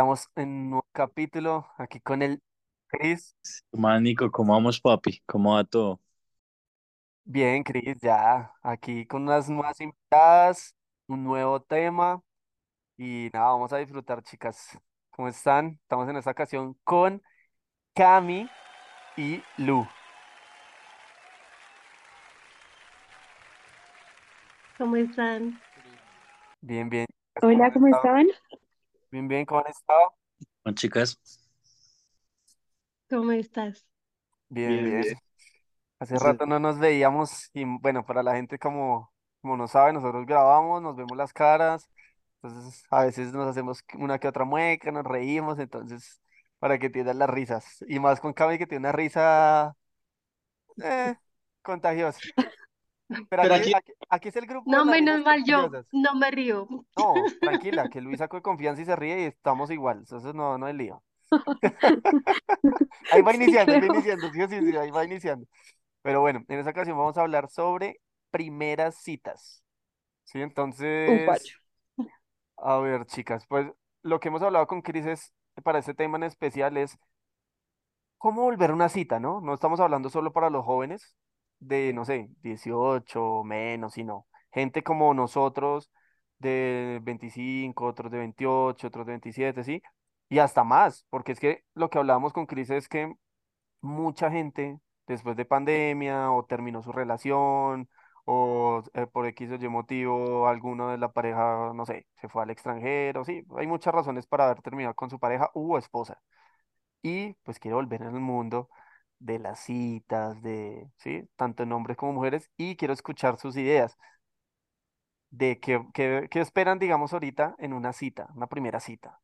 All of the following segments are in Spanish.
Estamos en un nuevo capítulo aquí con el Chris. Man, Nico, ¿cómo vamos, papi? ¿Cómo va todo? Bien, Chris, ya aquí con unas nuevas invitadas, un nuevo tema y nada, vamos a disfrutar, chicas. ¿Cómo están? Estamos en esta ocasión con Cami y Lu. ¿Cómo están? Bien, bien. ¿Cómo Hola, ¿cómo estado? Bien, bien, ¿cómo han estado? Bueno, chicas, ¿Cómo estás? Bien, bien, bien. bien. Hace rato no nos veíamos y bueno, para la gente como, como no sabe, nosotros grabamos, nos vemos las caras, entonces a veces nos hacemos una que otra mueca, nos reímos, entonces para que entiendan las risas. Y más con Cami que tiene una risa eh, contagiosa. Pero Pero aquí, aquí, aquí, aquí es el grupo No, menos mal yo, no me río. No, tranquila, que Luis sacó de confianza y se ríe y estamos igual, entonces no, no hay lío. Ahí va Sí, iniciando, ahí va iniciando, sí, sí, sí, ahí va iniciando. Pero bueno, en esta ocasión vamos a hablar sobre primeras citas. Sí, entonces, a ver, chicas, pues lo que hemos hablado con Cris es, para este tema en especial es cómo volver a una cita, ¿no? No estamos hablando solo para los jóvenes de, no sé, 18 o menos, sino gente como nosotros de 25, otros de 28, otros de 27, ¿sí? Y hasta más, porque es que lo que hablábamos con Cris es que mucha gente después de pandemia o terminó su relación o eh, por X o Y motivo alguno de la pareja, no sé, se fue al extranjero, sí, hay muchas razones para haber terminado con su pareja u esposa y pues quiere volver en el mundo de las citas, de, sí, tanto en hombres como mujeres y quiero escuchar sus ideas de qué, qué, qué esperan, digamos, ahorita en una cita, una primera cita.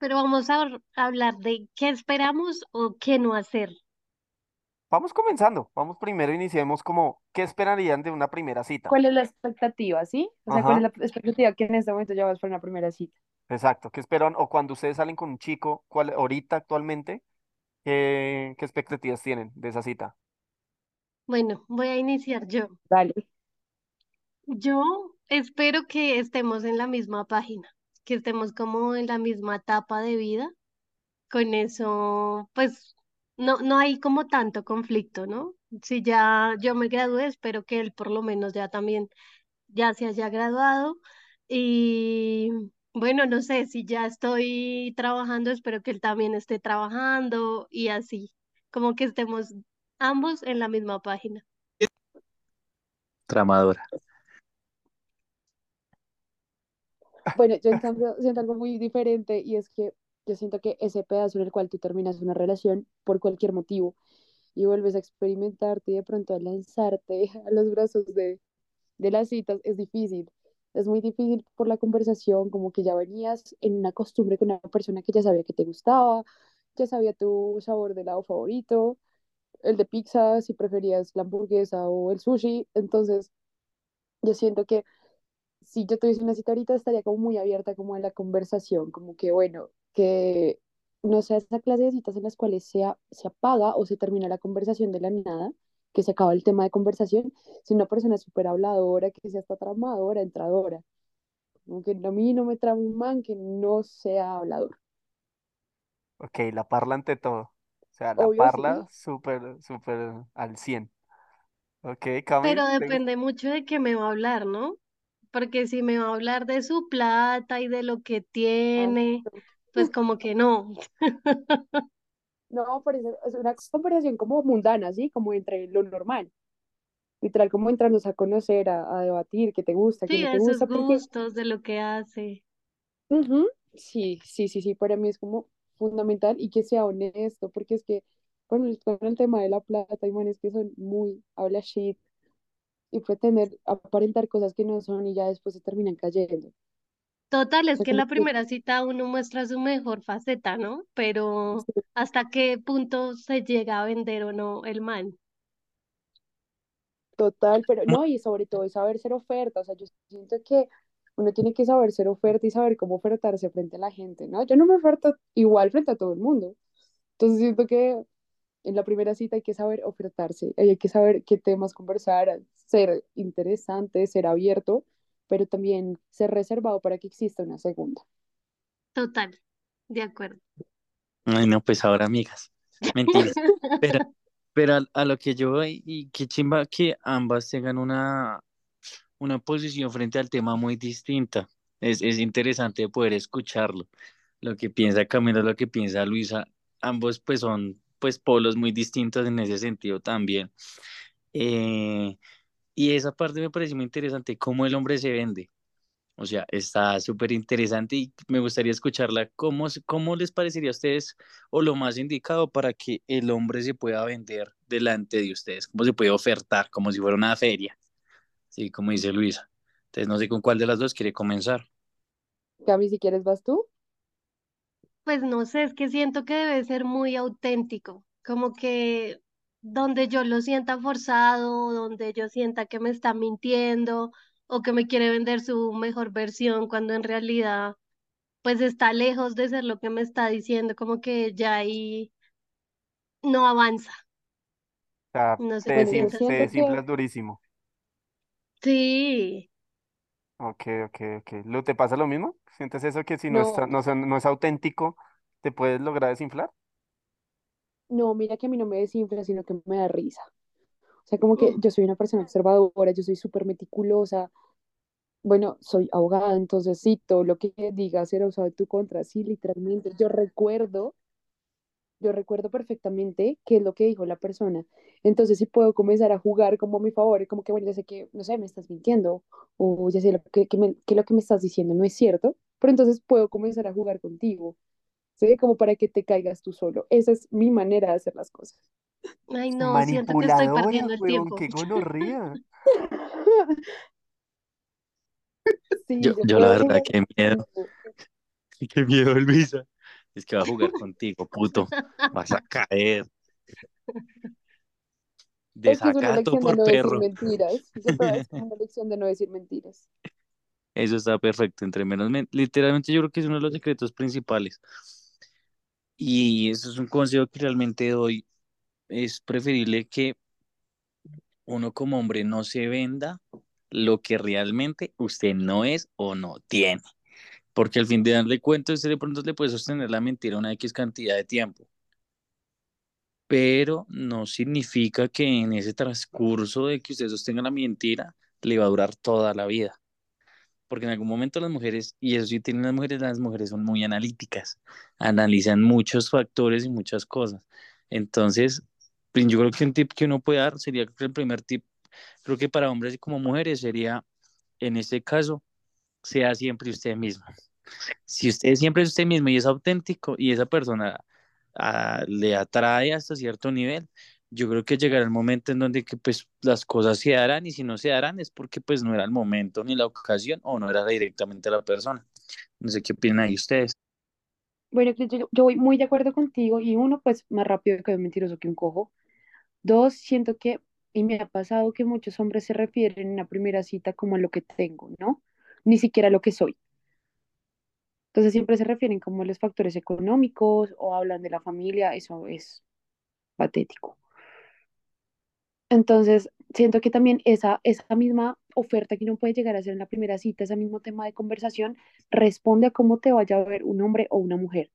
Pero vamos a habl- hablar de qué esperamos o qué no hacer. Vamos comenzando, vamos primero, iniciemos como, ¿qué esperarían de una primera cita? ¿Cuál es la expectativa, sí? O sea, ¿cuál es la expectativa que en este momento ya vas para una primera cita? Exacto, ¿qué esperan? O cuando ustedes salen con un chico, ¿cuál, ahorita actualmente, qué, qué expectativas tienen de esa cita? Bueno, voy a iniciar yo. Dale. Yo espero que estemos en la misma página, que estemos como en la misma etapa de vida. Con eso, pues, no, no hay como tanto conflicto, ¿no? Si ya yo me gradué, espero que él por lo menos ya también ya se haya graduado y bueno, no sé, si ya estoy trabajando, espero que él también esté trabajando y así, como que estemos ambos en la misma página. tramadora. Bueno, yo en cambio siento algo muy diferente y es que yo siento que ese pedazo en el cual tú terminas una relación por cualquier motivo y vuelves a experimentarte y de pronto a lanzarte a los brazos de, de las citas es difícil. Es muy difícil por la conversación, como que ya venías en una costumbre con una persona que ya sabía que te gustaba, ya sabía tu sabor de helado favorito, el de pizza, si preferías la hamburguesa o el sushi. Entonces, yo siento que si yo tuviese una cita ahorita estaría como muy abierta como a la conversación, como que bueno, que no sea esa clase de citas en las cuales sea, se apaga o se termina la conversación de la nada, que se acaba el tema de conversación, sino una persona súper habladora, que sea hasta tramadora, entradora. Como que a mí no me trama un man que no sea hablador. Ok, la parla ante todo. O sea, la Obvio, parla sí. súper, súper al 100. Ok, Cami, Pero depende mucho de qué me va a hablar, ¿no? Porque si me va a hablar de su plata y de lo que tiene, pues como que no. No, por eso es una conversación como mundana, ¿sí? Como entre lo normal. Literal, como entrarnos a conocer, a, a debatir qué te gusta, qué Sí, no te gusta, porque gustos, de lo que hace. Sí, sí, sí, sí, para mí es como fundamental y que sea honesto, porque es que con el, con el tema de la plata, hay manes que son muy habla shit y pretender aparentar cosas que no son y ya después se terminan cayendo. Total, es que en la primera cita uno muestra su mejor faceta, ¿no? Pero ¿hasta qué punto se llega a vender o no el man? total, pero no, y sobre todo es saber ser oferta, o sea, yo siento que uno tiene que saber ser oferta y saber cómo ofertarse frente a la gente, ¿no? Yo no me oferto igual frente a todo el mundo, entonces siento que en la primera cita hay que saber ofertarse, hay que saber qué temas conversar, ser interesante, ser abierto, pero también ser reservado para que exista una segunda. Total, de acuerdo. Ay, no, pues ahora, amigas. Mentiras. Pero, pero a, a lo que yo voy, y qué chimba que ambas tengan una, una posición frente al tema muy distinta. Es, es interesante poder escucharlo. Lo que piensa Camila, lo que piensa Luisa, ambos pues son pues polos muy distintos en ese sentido también. Eh, y esa parte me parece muy interesante, cómo el hombre se vende. O sea, está súper interesante y me gustaría escucharla. ¿Cómo, cómo les parecería a ustedes o lo más indicado para que el hombre se pueda vender delante de ustedes? ¿Cómo se puede ofertar? Como si fuera una feria, sí, como dice Luisa. Entonces, no sé con cuál de las dos quiere comenzar. Cami, si quieres, vas tú. Pues no sé, es que siento que debe ser muy auténtico, como que donde yo lo sienta forzado, donde yo sienta que me está mintiendo o que me quiere vender su mejor versión cuando en realidad pues está lejos de ser lo que me está diciendo, como que ya ahí no avanza, O sea, no sé te qué Bueno, yo desin- piensas. te siento que desinflas durísimo. Sí, Ok, ok, ok. ¿Lo te pasa lo mismo? ¿Sientes eso que si no es, no, no, son- no es auténtico, te puedes lograr desinflar? No, mira que a mí no me desinfla, sino que me da risa. O sea, como que mm, yo soy una persona observadora, yo soy súper meticulosa. Bueno, soy abogada, entonces sí, todo lo que diga será usado en tu contra. Sí, literalmente. Yo recuerdo, yo recuerdo perfectamente qué es lo que dijo la persona. Entonces, si puedo comenzar a jugar como a mi favor, como que, bueno, ya sé que, no sé, me estás mintiendo, o ya sé lo que, que, me- que lo que me estás diciendo no es cierto, pero entonces puedo comenzar a jugar contigo, ¿sí? Como para que te caigas tú solo. Esa es mi manera de hacer las cosas. ay no, siento que estoy perdiendo el tiempo. qué gonorrea. Sí, Yo, yo yo la verdad, qué miedo, qué miedo, Luisa. Es que va a jugar contigo, puto. Vas a caer. Es Desacato lección de por no decir perro. mentiras. Una lección de no decir mentiras. Eso está perfecto. Entre menos, men- literalmente yo creo que es uno de los secretos principales. Y eso es un consejo que realmente doy. Es preferible que uno como hombre no se venda lo que realmente usted no es o no tiene. Porque al fin de darle cuenta, usted de pronto le puede sostener la mentira una X cantidad de tiempo. Pero no significa que en ese transcurso de que usted sostenga la mentira, le va a durar toda la vida. Porque en algún momento las mujeres, y eso sí tienen las mujeres, las mujeres son muy analíticas, analizan muchos factores y muchas cosas. Entonces, pues, yo creo que un tip que uno puede dar sería, el primer tip, creo que para hombres como mujeres sería, en este caso, sea siempre usted mismo. Si usted siempre es usted mismo y es auténtico y esa persona ah, le atrae hasta cierto nivel, yo creo que llegará el momento en donde que, pues, las cosas se darán y si no se darán es porque pues no era el momento ni la ocasión o no era directamente la persona. No sé qué opinan ahí ustedes. Bueno, yo, yo voy muy de acuerdo contigo y uno, pues más rápido que un mentiroso que un cojo. Dos, siento que, y me ha pasado que muchos hombres se refieren en la primera cita como a lo que tengo, ¿no? Ni siquiera a lo que soy. Entonces siempre se refieren como a los factores económicos o hablan de la familia, eso es patético. Entonces, siento que también esa, esa misma oferta que uno puede llegar a hacer en la primera cita, ese mismo tema de conversación, responde a cómo te vaya a ver un hombre o una mujer.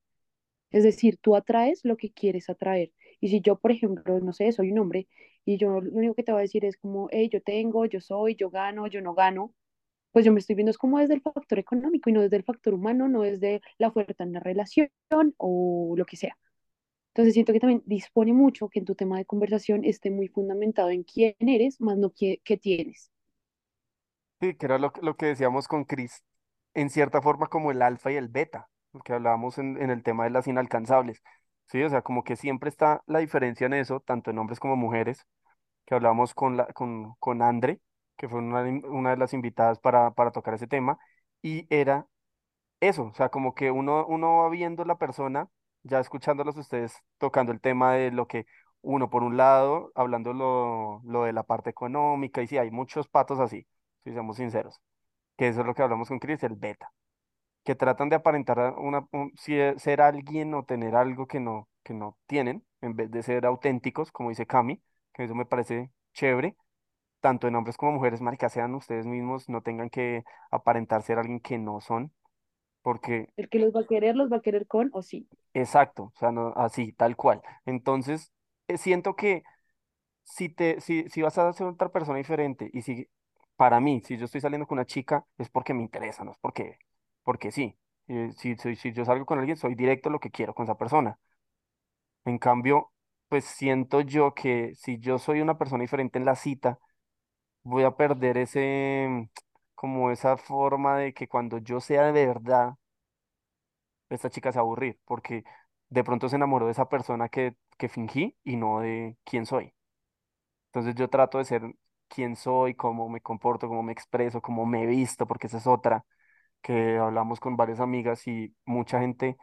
Es decir, tú atraes lo que quieres atraer. Y si yo, por ejemplo, no sé, soy un hombre y yo lo único que te voy a decir es como, hey, yo tengo, yo soy, yo gano, yo no gano, pues yo me estoy viendo es como desde el factor económico y no desde el factor humano, no desde la oferta en la relación o lo que sea. Entonces siento que también dispone mucho que en tu tema de conversación esté muy fundamentado en quién eres, más no qué, qué tienes. Sí, que era lo, lo que decíamos con Chris, en cierta forma como el alfa y el beta, que hablábamos en, en el tema de las inalcanzables. Sí, o sea, como que siempre está la diferencia en eso, tanto en hombres como mujeres, que hablábamos con, la, con, con Andre, que fue una, una de las invitadas para, para tocar ese tema, y era eso, o sea, como que uno, uno va viendo la persona, ya escuchándolos ustedes tocando el tema de lo que uno, por un lado, hablando lo, lo de la parte económica, y sí, hay muchos patos así, si seamos sinceros, que eso es lo que hablamos con Chris, el beta, que tratan de aparentar una, e- ser alguien o tener algo que no, que no tienen, en vez de ser auténticos, como dice Cami, que eso me parece chévere, tanto en hombres como mujeres, marica, sean ustedes mismos, no tengan que aparentar ser alguien que no son, porque, El que los va a querer, los va a querer con o sí. exacto, o sea, no, así, tal cual. Entonces, eh, siento que si te, si, si vas a ser otra persona diferente y si, para mí, si yo estoy saliendo con una chica, es porque me interesa, no es porque, porque sí. Eh, si, si, si yo salgo con alguien, soy directo lo que quiero con esa persona. En cambio, pues siento yo que si yo soy una persona diferente en la cita, voy a perder ese, como esa forma de que cuando yo sea de verdad, esta chica se va aburrir, porque de pronto se enamoró de esa persona que, que fingí y no de quién soy. Entonces yo trato de ser quién soy, cómo me comporto, cómo me expreso, cómo me he visto, porque esa es otra que hablamos con varias amigas y mucha gente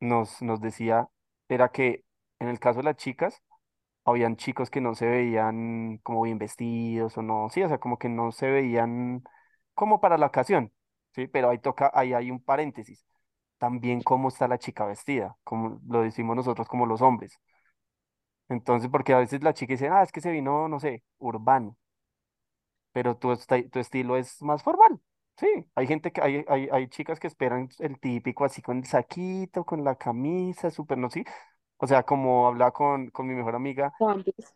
nos, nos decía, era que en el caso de las chicas, habían chicos que no se veían como bien vestidos o no, sí, o sea, como que no se veían como para la ocasión, sí, pero ahí toca, ahí hay un paréntesis, también cómo está la chica vestida, como lo decimos nosotros como los hombres. Entonces, porque a veces la chica dice, ah, es que se vino, no sé, urbano, pero tu, tu estilo es más formal. Sí, hay gente que, hay, hay, hay chicas que esperan el típico así con el saquito, con la camisa, súper, no, sí. O sea, como hablaba con, con mi mejor amiga, Juan, pues,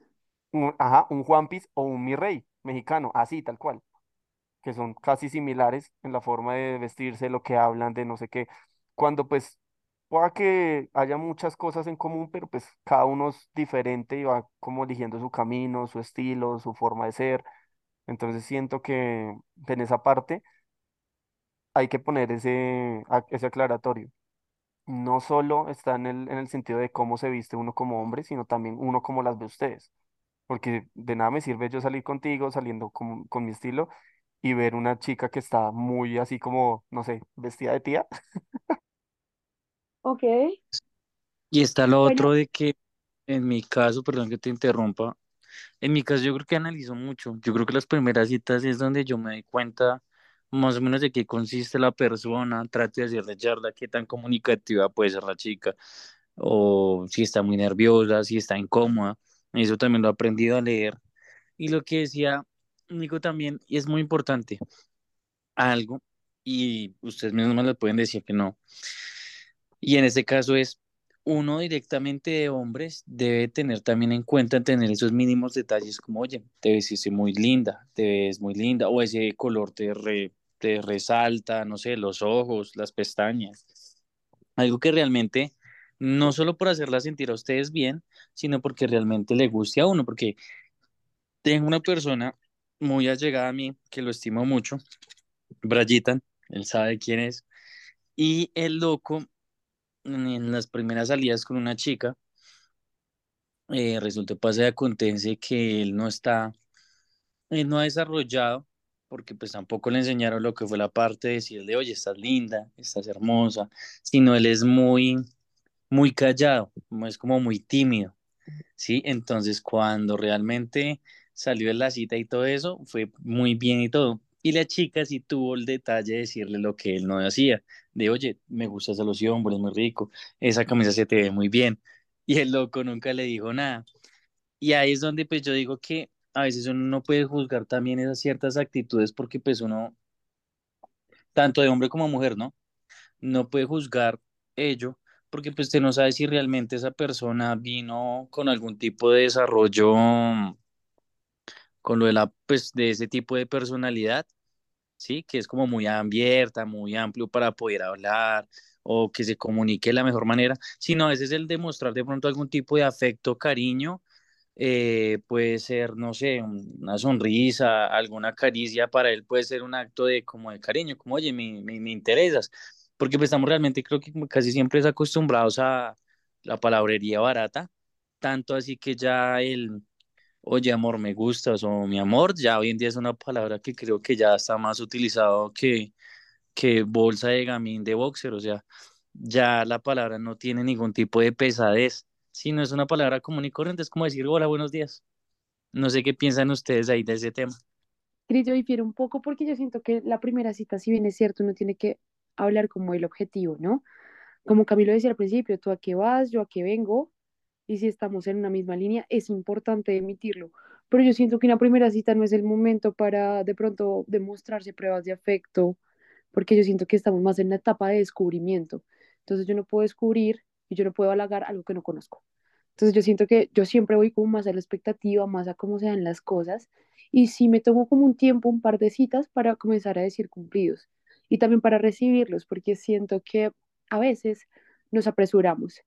un, ajá, un Juan Piece o un Mi Rey mexicano, así, tal cual, que son casi similares en la forma de vestirse, lo que hablan, de no sé qué, cuando pues pueda que haya muchas cosas en común, pero pues cada uno es diferente y va como eligiendo su camino, su estilo, su forma de ser. Entonces siento que en esa parte hay que poner ese, ese aclaratorio. No solo está en el, en el sentido de cómo se viste uno como hombre, sino también uno cómo las ve ustedes. Porque de nada me sirve yo salir contigo, saliendo con, con mi estilo, y ver una chica que está muy así como, no sé, vestida de tía. ok, Y está lo bueno, otro de que en mi caso, perdón que te interrumpa, en mi caso yo creo que analizo mucho. Yo creo que las primeras citas es donde yo me doy cuenta más o menos de qué consiste la persona, trato de hacerle charla, qué tan comunicativa puede ser la chica, o si está muy nerviosa, si está incómoda. Eso también lo he aprendido a leer. Y lo que decía Nico también, y es muy importante, algo, y ustedes mismos lo pueden decir que no. Y en este caso es, uno directamente de hombres debe tener también en cuenta tener esos mínimos detalles como, oye, te ves muy linda, te ves muy linda, o ese color te, te resalta, no sé, los ojos, las pestañas. Algo que realmente, no solo por hacerla sentir a ustedes bien, sino porque realmente le guste a uno, porque tengo una persona muy allegada a mí, que lo estimo mucho, Brayitan, él sabe quién es, y el loco en las primeras salidas con una chica, eh, resulta pasa y acontece que él no está, él no ha desarrollado, porque pues tampoco le enseñaron lo que fue la parte de decirle, oye, estás linda, estás hermosa, sino él es muy, muy callado, es como muy tímido. ¿sí? Entonces, cuando realmente salió de la cita y todo eso, fue muy bien y todo. Y la chica sí tuvo el detalle de decirle lo que él no hacía, de, oye, me gusta esa loción, es muy rico, esa camisa se te ve muy bien. Y el loco nunca le dijo nada. Y ahí es donde pues yo digo que a veces uno no puede juzgar también esas ciertas actitudes porque pues uno, tanto de hombre como mujer, ¿no? No puede juzgar ello porque pues usted no sabe si realmente esa persona vino con algún tipo de desarrollo con lo de la, pues, de ese tipo de personalidad, ¿sí? Que es como muy abierta, muy amplio para poder hablar o que se comunique de la mejor manera, sino a veces el demostrar de pronto algún tipo de afecto, cariño, eh, puede ser, no sé, una sonrisa, alguna caricia, para él puede ser un acto de como de cariño, como, oye, me, me, me interesas, porque pues estamos realmente, creo que casi siempre es acostumbrados a la palabrería barata, tanto así que ya el Oye, amor, me gustas o mi amor, ya hoy en día es una palabra que creo que ya está más utilizado que, que bolsa de gamín de boxer, o sea, ya la palabra no tiene ningún tipo de pesadez, sino es una palabra común y corriente, es como decir hola, buenos días. No sé qué piensan ustedes ahí de ese tema. Cris, yo difiero un poco porque yo siento que la primera cita, si bien es cierto, uno tiene que hablar como el objetivo, ¿no? Como Camilo decía al principio, tú a qué vas, yo a qué vengo, y si estamos en una misma línea, es importante emitirlo, pero yo siento que una primera cita no es el momento para de pronto demostrarse pruebas de afecto, porque yo siento que estamos más en la etapa de descubrimiento. Entonces yo no puedo descubrir y yo no puedo halagar algo que no conozco. Entonces yo siento que yo siempre voy como más a la expectativa, más a cómo se dan las cosas, y sí me tomo como un tiempo, un par de citas para comenzar a decir cumplidos y también para recibirlos, porque siento que a veces nos apresuramos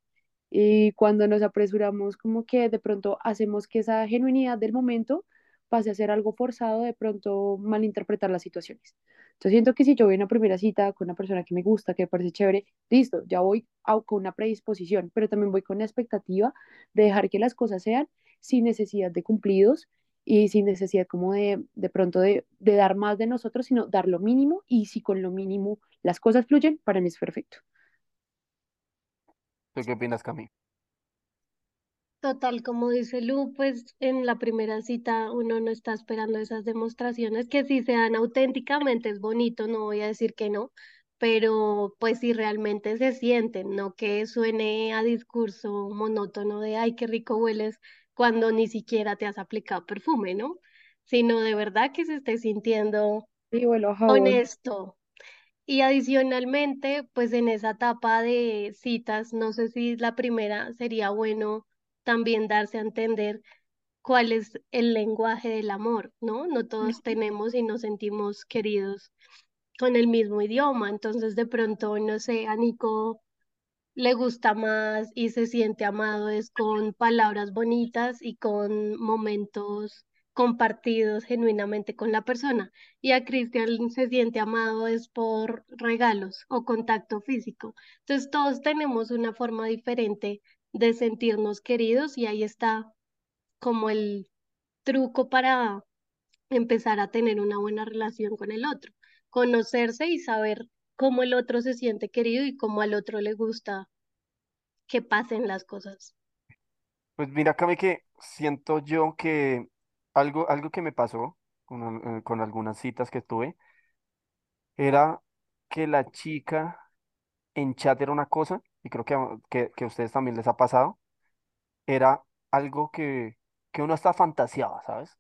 y cuando nos apresuramos, como que de pronto hacemos que esa genuinidad del momento pase a ser algo forzado, de pronto malinterpretar las situaciones. Entonces siento que si yo voy a una primera cita con una persona que me gusta, que me parece chévere, listo, ya voy con una predisposición, pero también voy con la expectativa de dejar que las cosas sean sin necesidad de cumplidos y sin necesidad como de, de pronto de, de dar más de nosotros, sino dar lo mínimo y si con lo mínimo las cosas fluyen, para mí es perfecto. ¿Tú qué opinas, Cami? Total, como dice Lu, pues en la primera cita uno no está esperando esas demostraciones que si se dan auténticamente es bonito, no voy a decir que no, pero pues si realmente se sienten, no que suene a discurso monótono de ay, qué rico hueles cuando ni siquiera te has aplicado perfume, ¿no? Sino de verdad que se esté sintiendo Sí, bueno, honesto. Y adicionalmente, pues en esa etapa de citas, no sé si la primera sería bueno también darse a entender cuál es el lenguaje del amor, ¿no? No todos tenemos y nos sentimos queridos con el mismo idioma, entonces de pronto, no sé, a Nico le gusta más y se siente amado es con palabras bonitas y con momentos compartidos genuinamente con la persona. Y a Cristian se siente amado es por regalos o contacto físico. Entonces todos tenemos una forma diferente de sentirnos queridos y ahí está como el truco para empezar a tener una buena relación con el otro. Conocerse y saber cómo el otro se siente querido y cómo al otro le gusta que pasen las cosas. Pues mira, Cami, que siento yo que algo, algo que me pasó con, eh, con algunas citas que tuve era que la chica en chat era una cosa, y creo que, que, que a ustedes también les ha pasado, era algo que, que uno hasta fantaseaba, ¿sabes?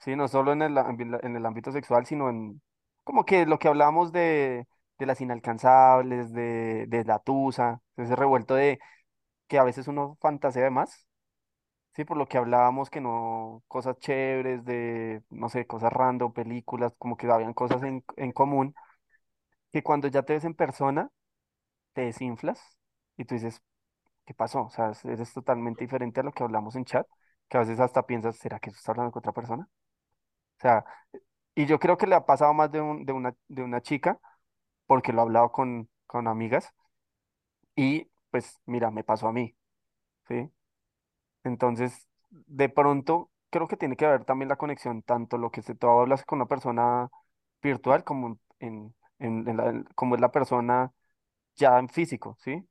Sí, no solo en el, en el ámbito sexual, sino en como que lo que hablábamos de, de las inalcanzables, de, de la tusa, ese revuelto de que a veces uno fantasea de más, sí, por lo que hablábamos que no, cosas chéveres, de, no sé, cosas random, películas, como que habían cosas en, en común, que cuando ya te ves en persona, te desinflas y tú dices, ¿qué pasó? O sea, eres totalmente diferente a lo que hablamos en chat, que a veces hasta piensas, ¿será que eso está hablando con otra persona? O sea, y yo creo que le ha pasado más de, un, de, una, de una chica, porque lo he hablado con, con amigas, y pues mira, me pasó a mí, ¿sí? Entonces, de pronto, creo que tiene que haber también la conexión, tanto lo que se tú hablas con una persona virtual como en, en, en la- como es la persona ya en físico, ¿sí?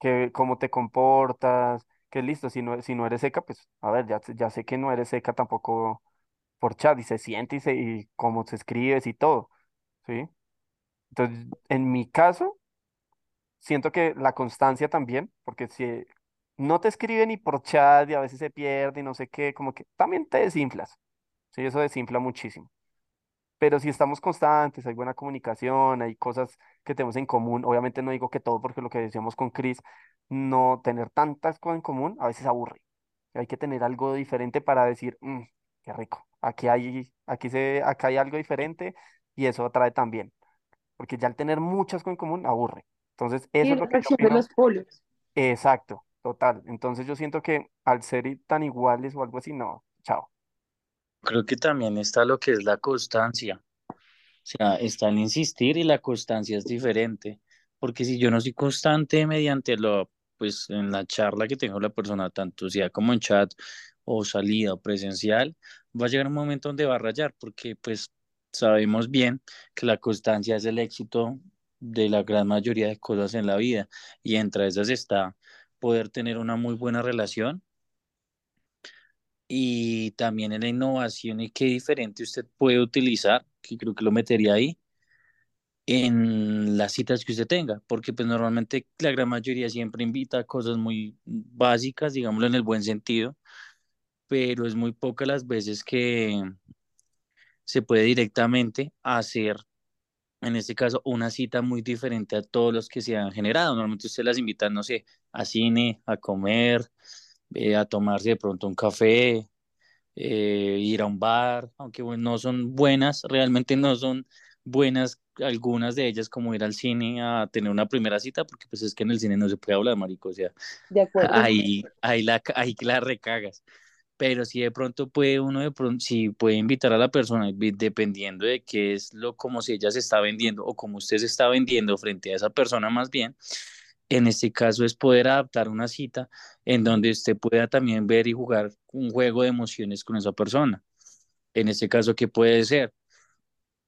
Que cómo te comportas, que listo, si no, si no eres seca, pues a ver, ya, ya sé que no eres seca tampoco por chat, y se siente y, se, y cómo se escribes y todo, ¿sí? Entonces, en mi caso, siento que la constancia también, porque si no te escribe ni por chat y a veces se pierde y no sé qué, como que también te desinflas, ¿sí? Eso desinfla muchísimo. Pero si estamos constantes, hay buena comunicación, hay cosas que tenemos en común, obviamente no digo que todo, porque lo que decíamos con Chris, no tener tantas cosas en común a veces aburre. Hay que tener algo diferente para decir, "Mm, qué rico, aquí hay, aquí se, acá hay algo diferente y eso atrae también porque ya al tener muchas cosas en común aburre. Entonces, eso Y es lo que yo opino. los polos. Exacto, total. Entonces, yo siento que al ser tan iguales o algo así, no, chao. Creo que también está lo que es la constancia. O sea, está el insistir y la constancia es diferente. Porque si yo no soy constante mediante lo, pues en la charla que tengo la persona, tanto sea como en chat o salida o presencial, va a llegar un momento donde va a rayar, porque pues sabemos bien que la constancia es el éxito de la gran mayoría de cosas en la vida. Y entre esas está poder tener una muy buena relación y también en la innovación y qué diferente usted puede utilizar, que creo que lo metería ahí, en las citas que usted tenga, porque pues normalmente la gran mayoría siempre invita a cosas muy básicas, digámoslo en el buen sentido, pero es muy pocas las veces que se puede directamente hacer, en este caso, una cita muy diferente a todos los que se han generado. Normalmente usted las invita, no sé, a cine, a comer, eh, a tomarse de pronto un café, eh, ir a un bar, aunque bueno, no son buenas, realmente no son buenas algunas de ellas como ir al cine a tener una primera cita, porque pues es que en el cine no se puede hablar, marico, o sea, De acuerdo. ahí, ahí, la, ahí la recagas. Pero si de pronto puede uno, de pronto, si puede invitar a la persona, dependiendo de qué es lo, como si ella se está vendiendo o como usted se está vendiendo frente a esa persona más bien, en este caso es poder adaptar una cita en donde usted pueda también ver y jugar un juego de emociones con esa persona. En este caso, ¿qué puede ser?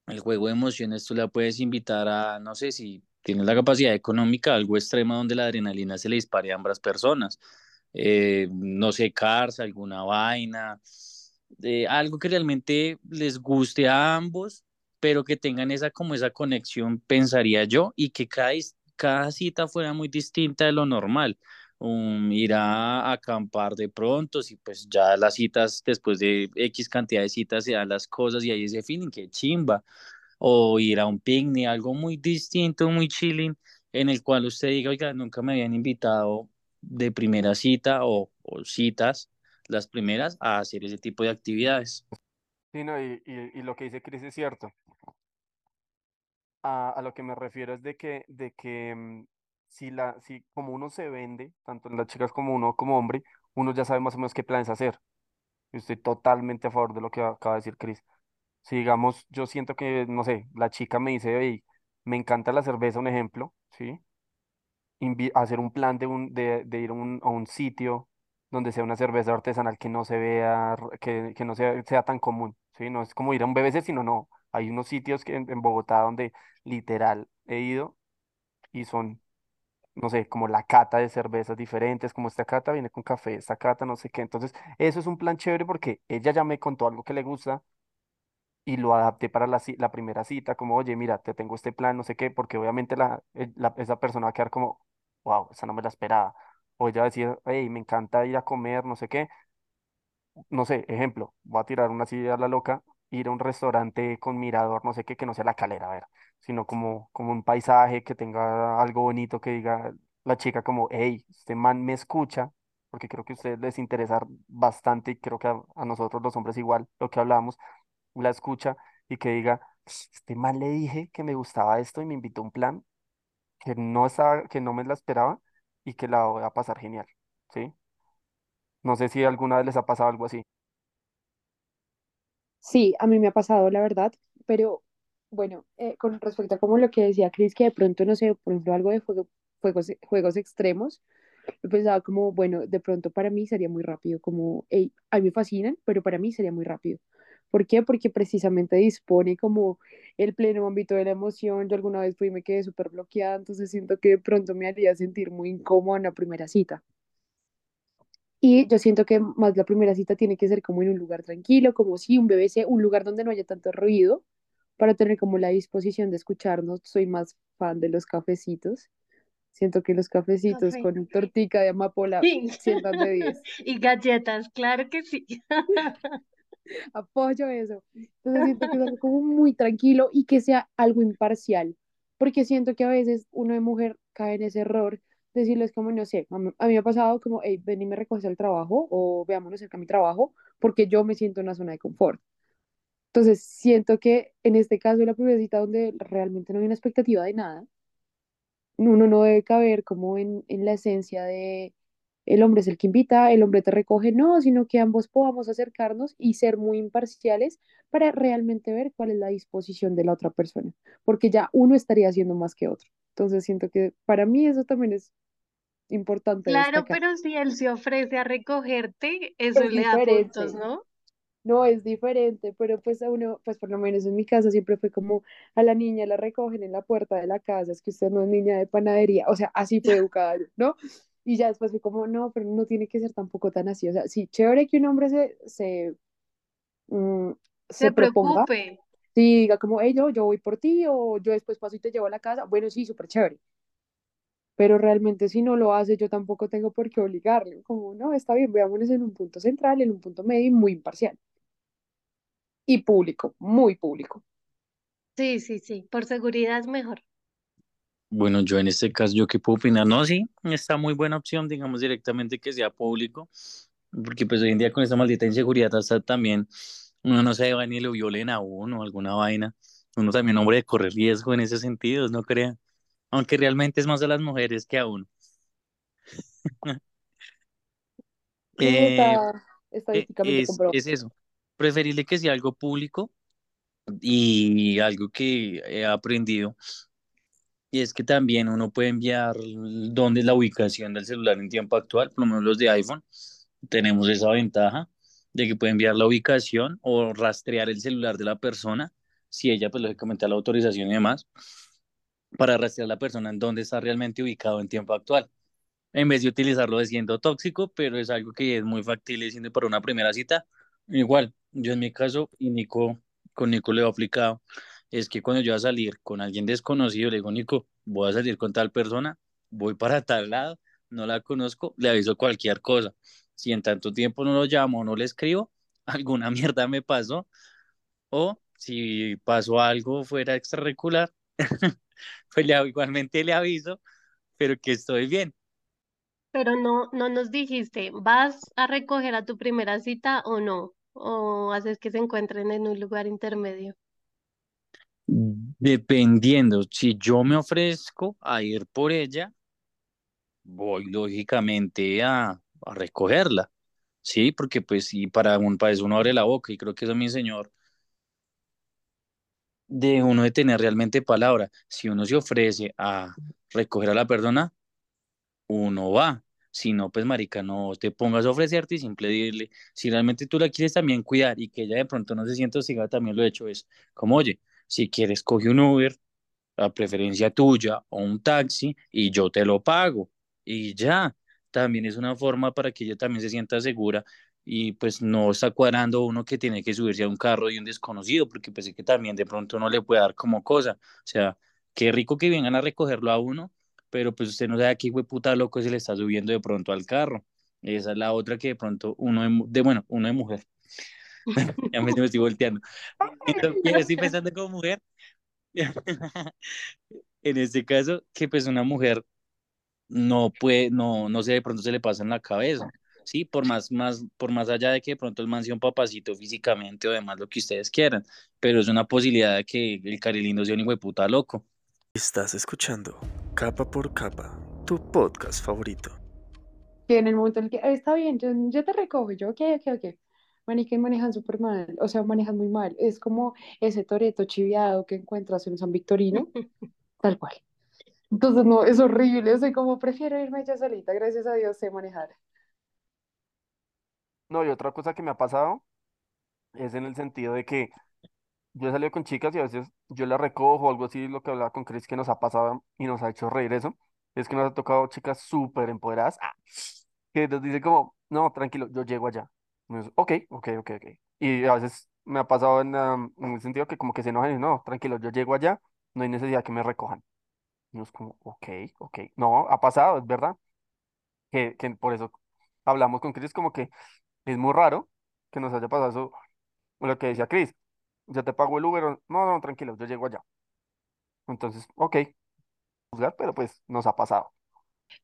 El juego de emociones tú la puedes invitar a, no sé si tienes la capacidad económica, algo extremo donde la adrenalina se le dispare a ambas personas. Eh, no sé, Cars, alguna vaina, algo que realmente les guste a ambos, pero que tengan esa como esa conexión, pensaría yo, y que cada, cada cita fuera muy distinta de lo normal. Ir a acampar de pronto, si pues ya las citas, después de X cantidad de citas, se dan las cosas y hay ese feeling que chimba o ir a un picnic, algo muy distinto, muy chilling, en el cual usted diga, oiga, nunca me habían invitado de primera cita o, citas, las primeras, a hacer ese tipo de actividades. Sí, no, y, y, lo que dice Chris es cierto. A, a lo que me refiero es de que, de que mm, si la, si como uno se vende, tanto las chicas como uno como hombre, uno ya sabe más o menos qué planes hacer. Yo estoy totalmente a favor de lo que acaba de decir Chris. Si digamos, yo siento que, no sé, la chica me dice, hey, me encanta la cerveza, un ejemplo, ¿sí? invi- hacer un plan de, un, de, de ir un, a un sitio donde sea una cerveza artesanal que no se vea, que, que no sea, sea tan común, ¿sí? No es como ir a un BBC, sino no. Hay unos sitios que en, en Bogotá donde literal he ido y son, no sé, como la cata de cervezas diferentes, como esta cata viene con café, esta cata no sé qué. Entonces, eso es un plan chévere porque ella ya me contó algo que le gusta y lo adapté para la, la primera cita, como, oye, mira, te tengo este plan, no sé qué, porque obviamente la, la- esa persona va a quedar como, wow, esa no me la esperaba. O ella va a decir, hey, me encanta ir a comer, no sé qué. No sé, ejemplo, voy a tirar una silla a la loca, ir a un restaurante con mirador, no sé qué, que no sea la calera, a ver, sino como, como un paisaje que tenga algo bonito, que diga la chica como, hey, este man me escucha, porque creo que a ustedes les interesa bastante y creo que a, nosotros los hombres igual, lo que hablamos la escucha y que diga, este man le dije que me gustaba esto y me invitó a un plan que no estaba, que no me la esperaba y que la voy a pasar genial, ¿sí? No sé si alguna vez les ha pasado algo así. Sí, a mí me ha pasado, la verdad, pero bueno, eh, con respecto a como lo que decía Chris, que de pronto, no sé, por ejemplo, algo de juego, juegos, juegos extremos, yo pensaba como, bueno, de pronto para mí sería muy rápido, como, hey, a mí me fascinan, pero para mí sería muy rápido. ¿Por qué? Porque precisamente dispone como el pleno ámbito de la emoción. Yo alguna vez fui y me quedé súper bloqueada, entonces siento que de pronto me haría sentir muy incómoda en la primera cita. Y yo siento que más la primera cita tiene que ser como en un lugar tranquilo, como si un BBC, un lugar donde no haya tanto ruido, para tener como la disposición de escucharnos. Soy más fan de los cafecitos. Siento que los cafecitos con tortica de amapola Sí. sientan de 10. Y galletas, claro que sí. Apoyo eso. Entonces siento que es algo como muy tranquilo y que sea algo imparcial, porque siento que a veces uno de mujer cae en ese error, decirles como, no sé, a mí, a mí me ha pasado como, hey, ven y me recoges al trabajo o veámonos cerca a mi trabajo, porque yo me siento en una zona de confort. Entonces siento que en este caso la primera cita donde realmente no hay una expectativa de nada, uno no debe caber como en, en la esencia de el hombre es el que invita, el hombre te recoge, no, sino que ambos podamos acercarnos y ser muy imparciales para realmente ver cuál es la disposición de la otra persona, porque ya uno estaría haciendo más que otro. Entonces siento que para mí eso también es importante Claro, destacar. pero si él se ofrece a recogerte, eso Es le da puntos. ¿no? No es diferente, pero pues a uno, pues por lo menos en mi casa siempre fue como a la niña la recogen en la puerta de la casa, es que usted no es niña de panadería, o sea, así fue educada, ¿no? Y ya después fue como, no, pero no tiene que ser tampoco tan así, o sea, sí, chévere que un hombre se, se, mm, Se se proponga, preocupe. sí, diga como, hey, yo, yo voy por ti, o yo después paso y te llevo a la casa, bueno, sí, súper chévere, pero realmente si no lo hace, yo tampoco tengo por qué obligarle, como no, está bien, veámonos en un punto central, en un punto medio y muy imparcial. Y público, muy público. Sí, sí, sí, por seguridad es mejor. Bueno, yo en este caso, ¿yo qué puedo opinar? No, sí, está muy buena opción, digamos directamente que sea público, porque pues hoy en día con esta maldita inseguridad hasta también uno no se va ni lo violen a uno, alguna vaina. Uno también, hombre, corre riesgo en ese sentido, no crean. Aunque realmente es más a las mujeres que a uno. Eh, estadísticamente es, comprobado. es eso. Preferible que sea algo público y algo que he aprendido. Y es que también uno puede enviar dónde es la ubicación del celular en tiempo actual, por lo menos los de iPhone. Tenemos esa ventaja de que puede enviar la ubicación o rastrear el celular de la persona, si ella, pues lógicamente, da la autorización y demás, para rastrear a la persona en dónde está realmente ubicado en tiempo actual. en vez de utilizarlo de siendo tóxico, pero es algo que es muy factible siendo para una primera cita. Igual, yo en mi caso, y Nico, con Nico le he aplicado, es que cuando yo voy a salir con alguien desconocido, le digo, Nico, voy a salir con tal persona, voy para tal lado, no la conozco, le aviso cualquier cosa. Si en tanto tiempo no lo llamo o no le escribo, alguna mierda me pasó, o si pasó algo fuera extracurricular, pues le, igualmente le aviso, pero que estoy bien. Pero no, no nos dijiste, ¿vas a recoger a tu primera cita o no? ¿O haces que se encuentren en un lugar intermedio? Dependiendo, si yo me ofrezco a ir por ella, voy lógicamente a, a recogerla, ¿sí? Porque pues sí, para, un, eso uno abre la boca y creo que eso mi señor, de uno de tener realmente palabra. Si uno se ofrece a recoger a la persona, uno va. Si no, pues marica, no te pongas a ofrecerte y simple dile, si realmente tú la quieres también cuidar y que ella de pronto no se sienta hostigada, también lo he hecho es como, oye, si quieres coge un Uber, a preferencia tuya, o un taxi y yo te lo pago. Y ya, también es una forma para que ella también se sienta segura y pues no está cuadrando uno que tiene que subirse a un carro de un desconocido, porque pensé que también de pronto no le puede dar como cosa. O sea, qué rico que vengan a recogerlo a uno pero pues usted no sabe a qué puta loco se le está subiendo de pronto al carro. Esa es la otra que de pronto uno de, de bueno, uno de mujer. ya me, estoy volteando. Entonces, estoy pensando como mujer. en este caso, que pues una mujer no puede, no, no sé, de pronto se le pasa en la cabeza. Sí, por más, más, por más allá de que de pronto el man sea un papacito físicamente o demás lo que ustedes quieran, pero es una posibilidad de que el carilindo sea un hijo de puta loco. Estás escuchando Capa por Capa, tu podcast favorito. Que en el momento en el que "Ah, está bien, yo, yo te recojo, yo, ok, ok, ok. Manica, manejan súper mal, o sea, manejan muy mal. Es como ese toreto chiviado que encuentras en San Victorino, tal cual. Entonces, no, es horrible, o sea, como prefiero irme ya solita, gracias a Dios sé manejar. No, y otra cosa que me ha pasado es en el sentido de que yo he salido con chicas y a veces yo las recojo o algo así, lo que hablaba con Chris que nos ha pasado y nos ha hecho reír eso, es que nos ha tocado chicas súper empoderadas, ah, que nos dicen como, no, tranquilo, yo llego allá. Ok, ok, ok, ok. Y a veces me ha pasado en, en el sentido que como que se enojan y no, tranquilo, yo llego allá, no hay necesidad que me recojan. Y nos como, ok, ok. No, ha pasado, es verdad, que, que por eso hablamos con Chris como que es muy raro que nos haya pasado eso, lo que decía Chris, yo te pago el Uber, no, no, tranquilo, yo llego allá. Entonces, ok, juzgar, pero pues nos ha pasado.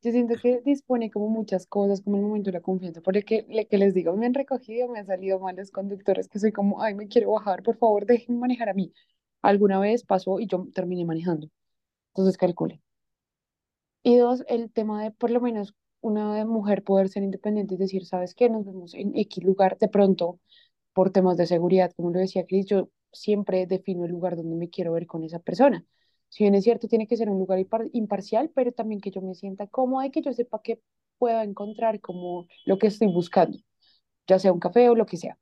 Yo siento que dispone como muchas cosas, como el momento de la confianza, porque le, que les digo, me han recogido, me han salido malos conductores, que soy como, ay, me quiero bajar, por favor, déjenme manejar a mí. Alguna vez pasó y yo terminé manejando, entonces calcule. Y dos, el tema de por lo menos una mujer poder ser independiente y decir, ¿sabes qué? Nos vemos en X lugar de pronto por temas de seguridad, como lo decía Cris, yo siempre defino el lugar donde me quiero ver con esa persona. Si bien es cierto, tiene que ser un lugar impar- imparcial, pero también que yo me sienta cómoda y que yo sepa que pueda encontrar como lo que estoy buscando, ya sea un café o lo que sea.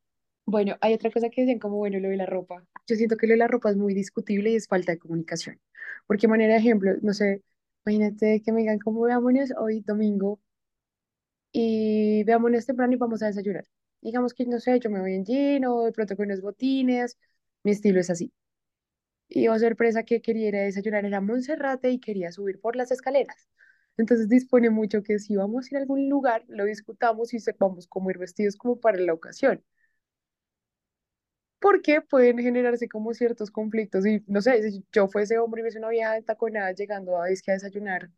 Bueno, hay otra cosa que decían como, bueno, lo de la ropa. Yo siento que lo de la ropa es muy discutible y es falta de comunicación. Porque, manera de ejemplo, no sé, imagínate que me digan, como veámonos hoy domingo y veámonos temprano y vamos a desayunar. Digamos que, no sé, yo me voy en jean o de pronto con unos botines, mi estilo es así. Y oh sorpresa que quería ir a desayunar era Monserrate y quería subir por las escaleras. Entonces dispone mucho que si vamos a ir a algún lugar, lo discutamos y sepamos cómo ir vestidos como para la ocasión. Porque pueden generarse como ciertos conflictos. Y no sé, si yo fuese hombre y ves una vieja taconada llegando a, que a desayunar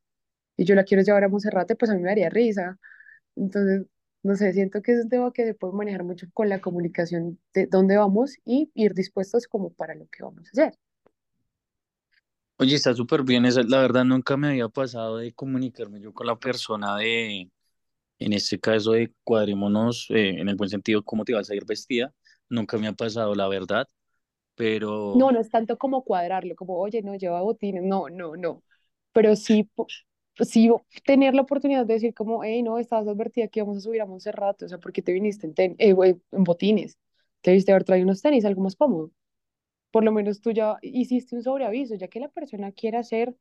y yo la quiero llevar a Monserrate, pues a mí me daría risa. Entonces, no sé, siento que es un tema que se puede manejar mucho con la comunicación de dónde vamos y ir dispuestos como para lo que vamos a hacer. Oye, está súper bien. Esa, la verdad, nunca me había pasado de comunicarme yo con la persona de, en este caso, de cuadrémonos, eh, en el buen sentido, cómo te vas a ir vestida. Nunca me ha pasado, la verdad, pero, No, no es tanto como cuadrarlo, como, oye, no, lleva botines, no, no, no. Pero sí, sí tener la oportunidad de decir como, hey, no, estabas advertida que íbamos a subir a Monserrate, o sea, ¿por qué te viniste en, ten- eh, en botines? Te debiste haber traído unos tenis, algo más cómodo. Por lo menos tú ya hiciste un sobreaviso, ya que la persona quiera hacer,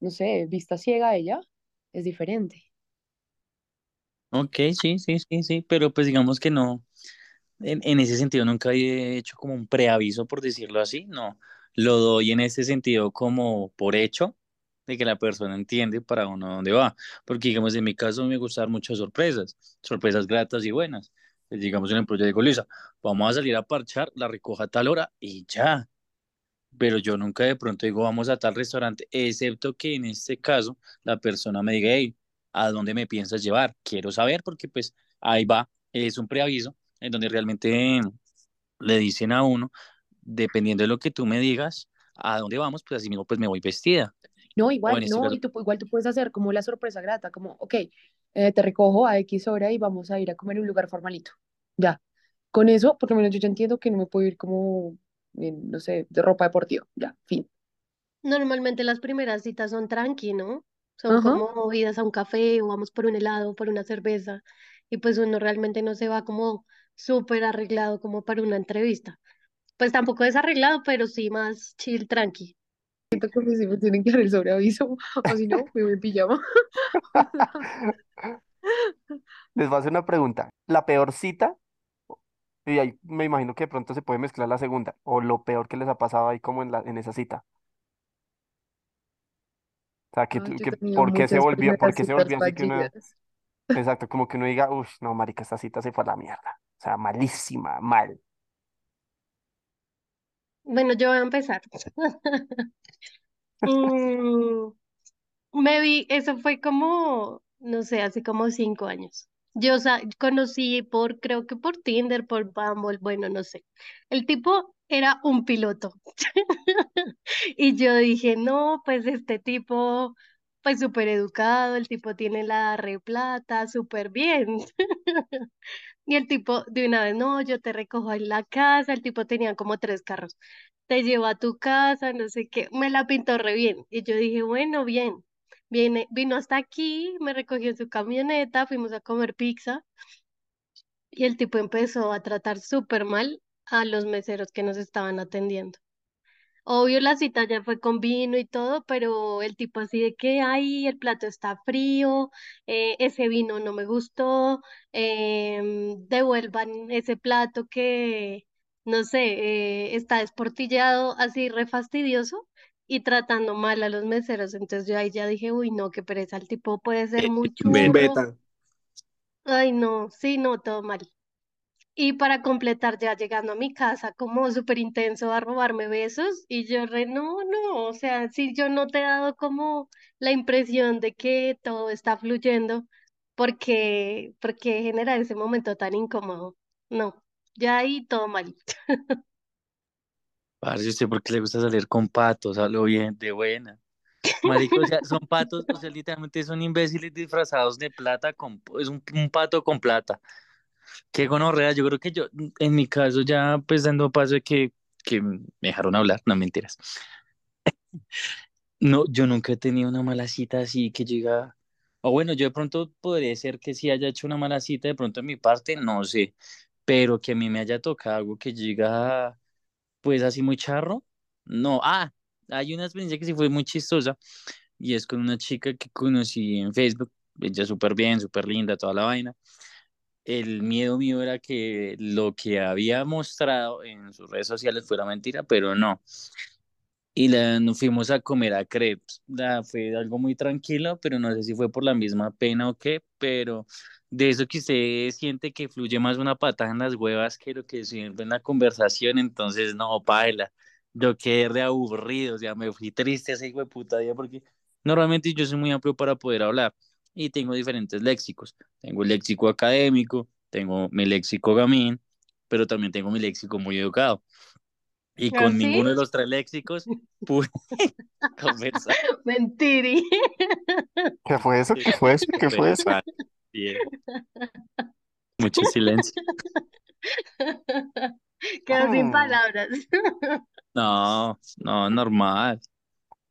no sé, vista ciega a ella, es diferente. ok, sí, sí, sí, sí, pero pues digamos que no. En, en ese sentido nunca he hecho como un preaviso, por decirlo así, no. Lo doy en ese sentido como por hecho de que la persona entiende para uno dónde va. Porque digamos, en mi caso me gustan muchas sorpresas, sorpresas gratas y buenas. Pues, digamos, en el proyecto digo, vamos a salir a parchar, la recoja a tal hora y ya. Pero yo nunca de pronto digo, vamos a tal restaurante, excepto que en este caso la persona me diga, hey, ¿a dónde me piensas llevar? Quiero saber porque pues ahí va, es un preaviso en donde realmente le dicen a uno, dependiendo de lo que tú me digas, a dónde vamos, pues así mismo pues me voy vestida. No, igual, no, y tú, igual tú puedes hacer como la sorpresa grata, como, ok, eh, te recojo a X hora y vamos a ir a comer en un lugar formalito. Ya. Con eso, porque menos yo ya entiendo que no me puedo ir como, en, no sé, de ropa deportiva. Ya, fin. Normalmente las primeras citas son tranqui, ¿no? Son Ajá. como idas a un café o vamos por un helado, por una cerveza, y pues uno realmente no se va como súper arreglado como para una entrevista. Pues tampoco desarreglado, pero sí más chill, tranqui. Siento que sí me tienen que dar el sobreaviso, o si no, me voy en pijama. Les voy a hacer una pregunta. ¿La peor cita? Y ahí me imagino que de pronto se puede mezclar la segunda, o lo peor que les ha pasado ahí como en la, en esa cita. O sea, que, tenido ¿por qué se volvió, por qué se volvió así que uno, exacto, como que uno diga, uff, no, marica, esta cita se fue a la mierda. O sea, malísima, mal. Bueno, yo voy a empezar. Mm, me vi, eso fue como, no sé, hace como cinco años. Yo sa- conocí por, creo que por Tinder, por Bumble, bueno, no sé. El tipo era un piloto. Y yo dije, no, pues este tipo, pues súper educado, el tipo tiene la re plata, súper bien. Y el tipo de una vez, no, yo te recojo en la casa, el tipo tenía como tres carros, te llevo a tu casa, no sé qué, me la pintó re bien. Y yo dije, bueno, bien, viene, vino hasta aquí, me recogió en su camioneta, fuimos a comer pizza y el tipo empezó a tratar súper mal a los meseros que nos estaban atendiendo. Obvio, la cita ya fue con vino y todo, pero el tipo así de que, ay, el plato está frío, eh, ese vino no me gustó, em, devuelvan ese plato que, no sé, eh, está desportillado, así re fastidioso y tratando mal a los meseros. Entonces yo ahí ya dije, uy, no, qué pereza, el tipo puede ser eh, churro. Ay, no, sí, no, todo mal. Y para completar, ya llegando a mi casa, como súper intenso a robarme besos, y yo re, no, no, o sea, si yo no te he dado como la impresión de que todo está fluyendo, porque, porque genera ese momento tan incómodo. No, ya ahí todo mal. Parce, ¿usted por qué le gusta salir con patos? Hablo bien, de buena. Marico, o sea, son patos, o sea, literalmente son imbéciles disfrazados de plata, con, es un, un pato con plata. Qué gonorrea, yo creo que yo, en mi caso, ya pues dando paso de que, que me dejaron hablar, no mentiras. No, yo nunca he tenido una mala cita así que llega, o bueno, yo de pronto podría ser que sí haya hecho una mala cita, de pronto en mi parte, no sé, pero que a mí me haya tocado algo que llega pues así muy charro, no, ah, hay una experiencia que sí fue muy chistosa y es con una chica que conocí en Facebook, ella súper bien, súper linda, toda la vaina. El miedo mío era que lo que había mostrado en sus redes sociales fuera mentira, pero no. y la, nos fuimos a comer a crepes. La, fue algo muy tranquilo, pero no sé si fue por la misma pena o qué, pero de eso que usted siente que fluye más una patada en las huevas que lo que siempre en la conversación, entonces no, paila. Yo quedé re aburrido, o sea, me fui triste ese hijo de puta día porque normalmente yo soy muy amplio para poder hablar y tengo diferentes léxicos. Tengo el léxico académico, tengo mi léxico gamín, pero también tengo mi léxico muy educado. Y con ¿Así? ninguno de los tres léxicos pude conversar. Mentiri. ¿Qué fue eso? ¿Qué fue eso? ¿Qué fue eso? Bien. Mucho silencio. Quedó sin Hmm. palabras. No, no, normal.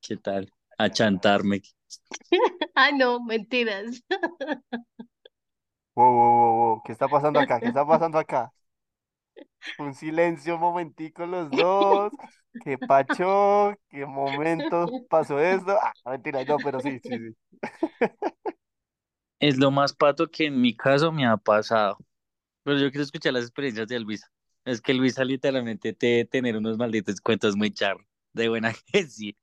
¿Qué tal? A chantarme. Ah, no, mentiras. Wow, wow, wow, wow. ¿Qué está pasando acá? ¿Qué está pasando acá? Un silencio, un momentico los dos. ¿Qué pacho? ¿Qué momento pasó esto? Ah, mentira, no, pero sí, sí, sí. Es lo más pato que en mi caso me ha pasado. Pero yo quiero escuchar las experiencias de Luisa. Es que Luisa literalmente te debe tener unos malditos cuentos muy charros. De buena que sí.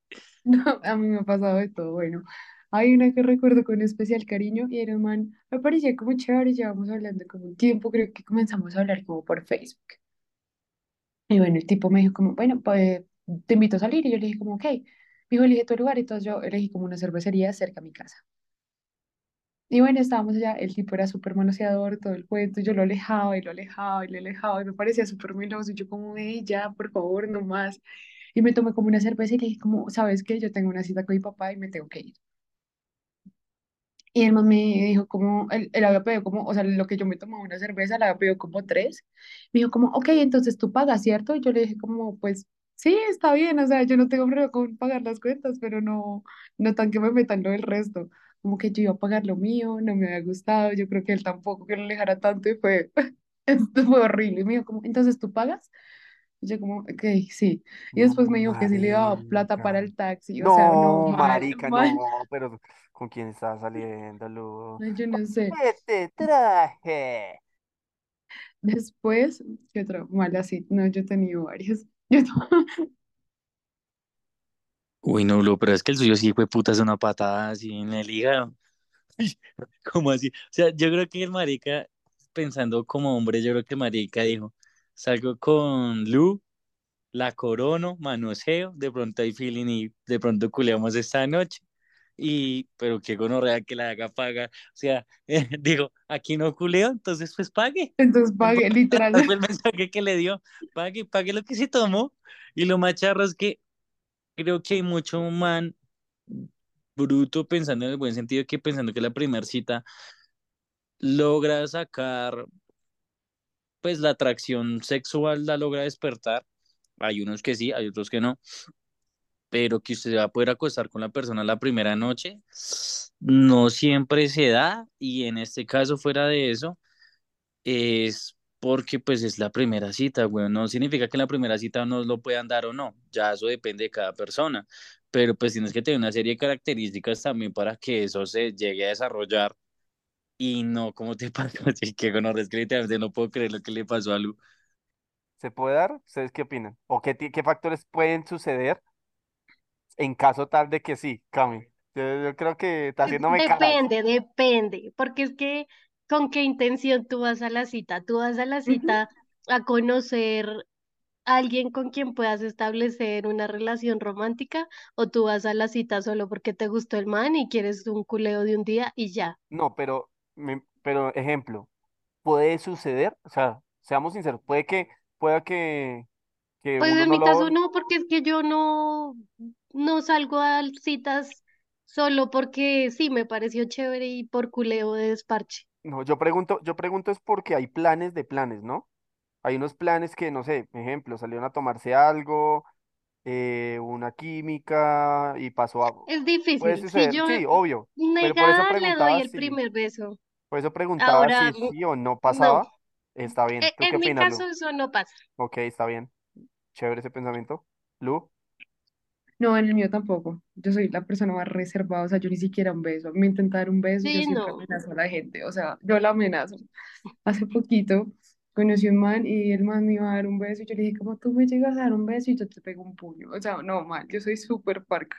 No, a mí me ha pasado de todo. Bueno, hay una que recuerdo con especial cariño y era un man, me parecía como chévere, llevamos hablando como un tiempo, creo que comenzamos a hablar como por Facebook. Y bueno, el tipo me dijo como, bueno, pues te invito a salir y yo le dije como, ok. Me dijo, elige tu lugar y entonces yo elegí como una cervecería cerca a mi casa. Y bueno, estábamos allá, el tipo era súper manoseador, todo el cuento, yo lo alejaba y lo alejaba y lo alejaba y me parecía súper meloso y yo como, hey, ya, por favor, no más. Y me tomé como una cerveza y le dije como, ¿sabes qué? Yo tengo una cita con mi papá y me tengo que ir. Y el man me dijo como, él, él había pedido como, o sea, lo que yo me tomaba una cerveza, le había pedido como tres. Me dijo como, ok, entonces tú pagas, ¿cierto? Y yo le dije como, pues sí, está bien, o sea, yo no tengo problema con pagar las cuentas, pero no, no tan que me metan lo del resto. Como que yo iba a pagar lo mío, no me había gustado, yo creo que él tampoco, que lo alejara tanto y fue, fue horrible. Y me dijo como, entonces tú pagas? Y yo como, ok, sí. Y No, después me dijo que sí le daba plata para el taxi, o sea, no, No, mal, marica, mal. no, pero ¿con quién estaba saliendo, Lu? Yo no sé. ¿Qué te traje? Después, ¿qué otro? Mal así. No, yo he tenido varios. Yo Uy, no, Lu, pero es que el suyo sí fue puta, es una patada así en el hígado. ¿Cómo así? O sea, yo creo que el marica, pensando como hombre, yo creo que el marica dijo, salgo con Lu, la corono, manoseo, de pronto hay feeling y de pronto culeamos esta noche. Y, pero qué gonorrea que la haga paga. O sea, digo, aquí no culeo, entonces pues pague. Entonces pagué, literal. Fue el mensaje que le dio. Pague, pague lo que se tomó. Y lo más charro es que creo que hay mucho man bruto pensando en el buen sentido que pensando que la primera cita logra sacar, pues la atracción sexual la logra despertar. Hay unos que sí, hay otros que no. Pero que usted va a poder acostar con la persona la primera noche, no siempre se da. Y en este caso, fuera de eso, es porque pues es la primera cita, güey. No significa que la primera cita nos lo puedan dar o no. Ya eso depende de cada persona. Pero pues tienes que tener una serie de características también para que eso se llegue a desarrollar. Y no, como te pasa? Así que con literalmente no puedo creer lo que le pasó a Lu. ¿Se puede dar? ¿Ustedes qué opinan? ¿O qué, qué factores pueden suceder en caso tal de que sí, Cami? Yo, yo creo que está haciéndome caras. Depende, depende, porque es que con qué intención tú vas a la cita. Tú vas a la cita a conocer a alguien con quien puedas establecer una relación romántica o tú vas a la cita solo porque te gustó el man y quieres un culeo de un día y ya. No, pero, me- pero ejemplo, puede suceder, o sea, seamos sinceros, puede que, pueda que, que Pues uno en no mi caso no, porque es que yo no, no salgo a citas solo porque sí, me pareció chévere y por culeo de desparche. no, yo pregunto, yo pregunto es porque hay planes de planes, ¿no? Hay unos planes que, no sé, ejemplo, salieron a tomarse algo, eh, una química y pasó algo. Es Puede difícil. Si suceder, yo sí, obvio, pero por eso negada le doy preguntaba el si, primer beso. Por eso preguntaba Ahora, si sí o no no. pasaba. Está bien. E- ¿Tú qué En mi opinas, Lu? caso eso no pasa. Ok, está bien. Chévere ese pensamiento. Lu, No, en el mío tampoco. Yo soy la persona más reservada, o sea, yo ni siquiera un beso. Me intenta dar un beso y yo Sí, siempre no. amenazo a la gente, o sea, yo la amenazo. Hace poquito conocí un man y el man me iba a dar un beso y yo le dije, como tú me llegas a dar un beso y yo te pego un puño. O sea, no, mal, yo soy súper parca.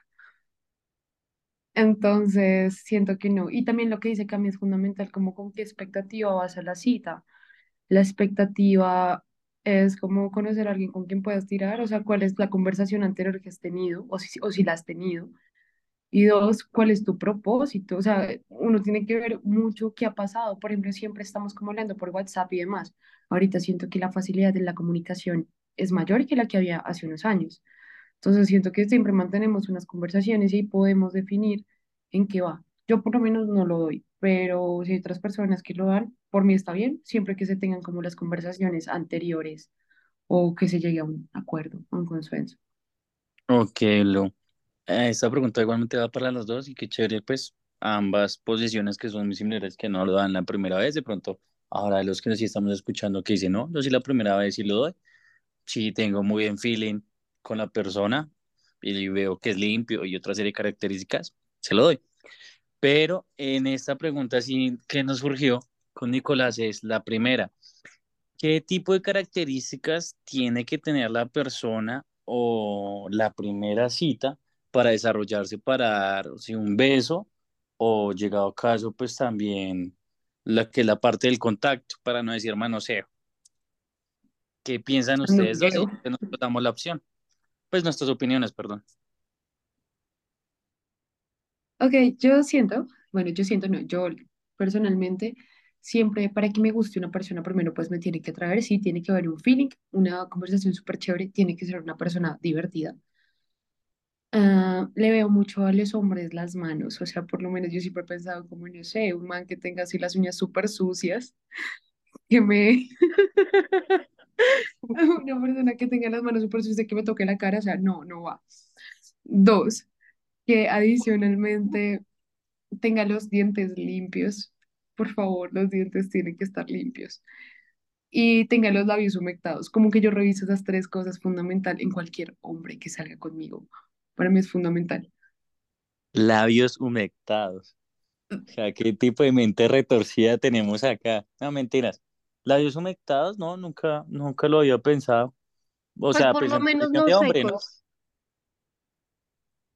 Entonces, siento que no. Y también lo que dice Cami es fundamental, como con qué expectativa vas a la cita. La expectativa es como conocer a alguien con quien puedas tirar, o sea, cuál es la conversación anterior que has tenido, o si, o si la has tenido. Y dos, ¿cuál es tu propósito? O sea, uno tiene que ver mucho qué ha pasado. Por ejemplo, siempre estamos como hablando por WhatsApp y demás. Ahorita siento que la facilidad de la comunicación es mayor que la que había hace unos años. Entonces siento que siempre mantenemos unas conversaciones y podemos definir en qué va. Yo por lo menos no lo doy, pero si hay otras personas que lo dan, por mí está bien, siempre que se tengan como las conversaciones anteriores o que se llegue a un acuerdo, a un consenso. Ok, Lu. Eh, Esta pregunta igualmente va para los dos y qué chévere, pues, ambas posiciones que son muy similares, que no lo dan la primera vez, de pronto, ahora los que sí estamos escuchando que dicen, no, yo sí la primera vez sí lo doy, sí tengo muy buen feeling con la persona y veo que es limpio y otra serie de características, se lo doy. Pero en esta pregunta sí que nos surgió con Nicolás es la primera. ¿Qué tipo de características tiene que tener la persona o la primera cita para desarrollarse, para dar sí, un beso o llegado a caso, pues también la que es la parte del contacto, para no decir manoseo? ¿Qué piensan ustedes dos? Que nos damos la opción. Pues nuestras opiniones, perdón. Ok, yo siento, bueno, yo siento, no, yo personalmente, siempre para que me guste una persona, primero pues me tiene que atraer, sí, tiene que haber un feeling, una conversación súper chévere, tiene que ser una persona divertida. Ah, le veo mucho a los hombres las manos, o sea, por lo menos yo siempre he pensado como, no sé, un man que tenga así las uñas súper sucias, que me... Una persona que tenga las manos súper sucias, que me toque la cara, o sea, no, no va. Dos, que adicionalmente tenga los dientes limpios. Por favor, los dientes tienen que estar limpios. Y tenga los labios humectados. Como que yo reviso esas tres cosas fundamental en cualquier hombre que salga conmigo. Para mí es fundamental. Labios humectados. O sea, ¿qué tipo de mente retorcida tenemos acá? No, mentiras. Labios humectados, no, nunca, nunca lo había pensado. O Pues sea, por lo en menos no de hombre.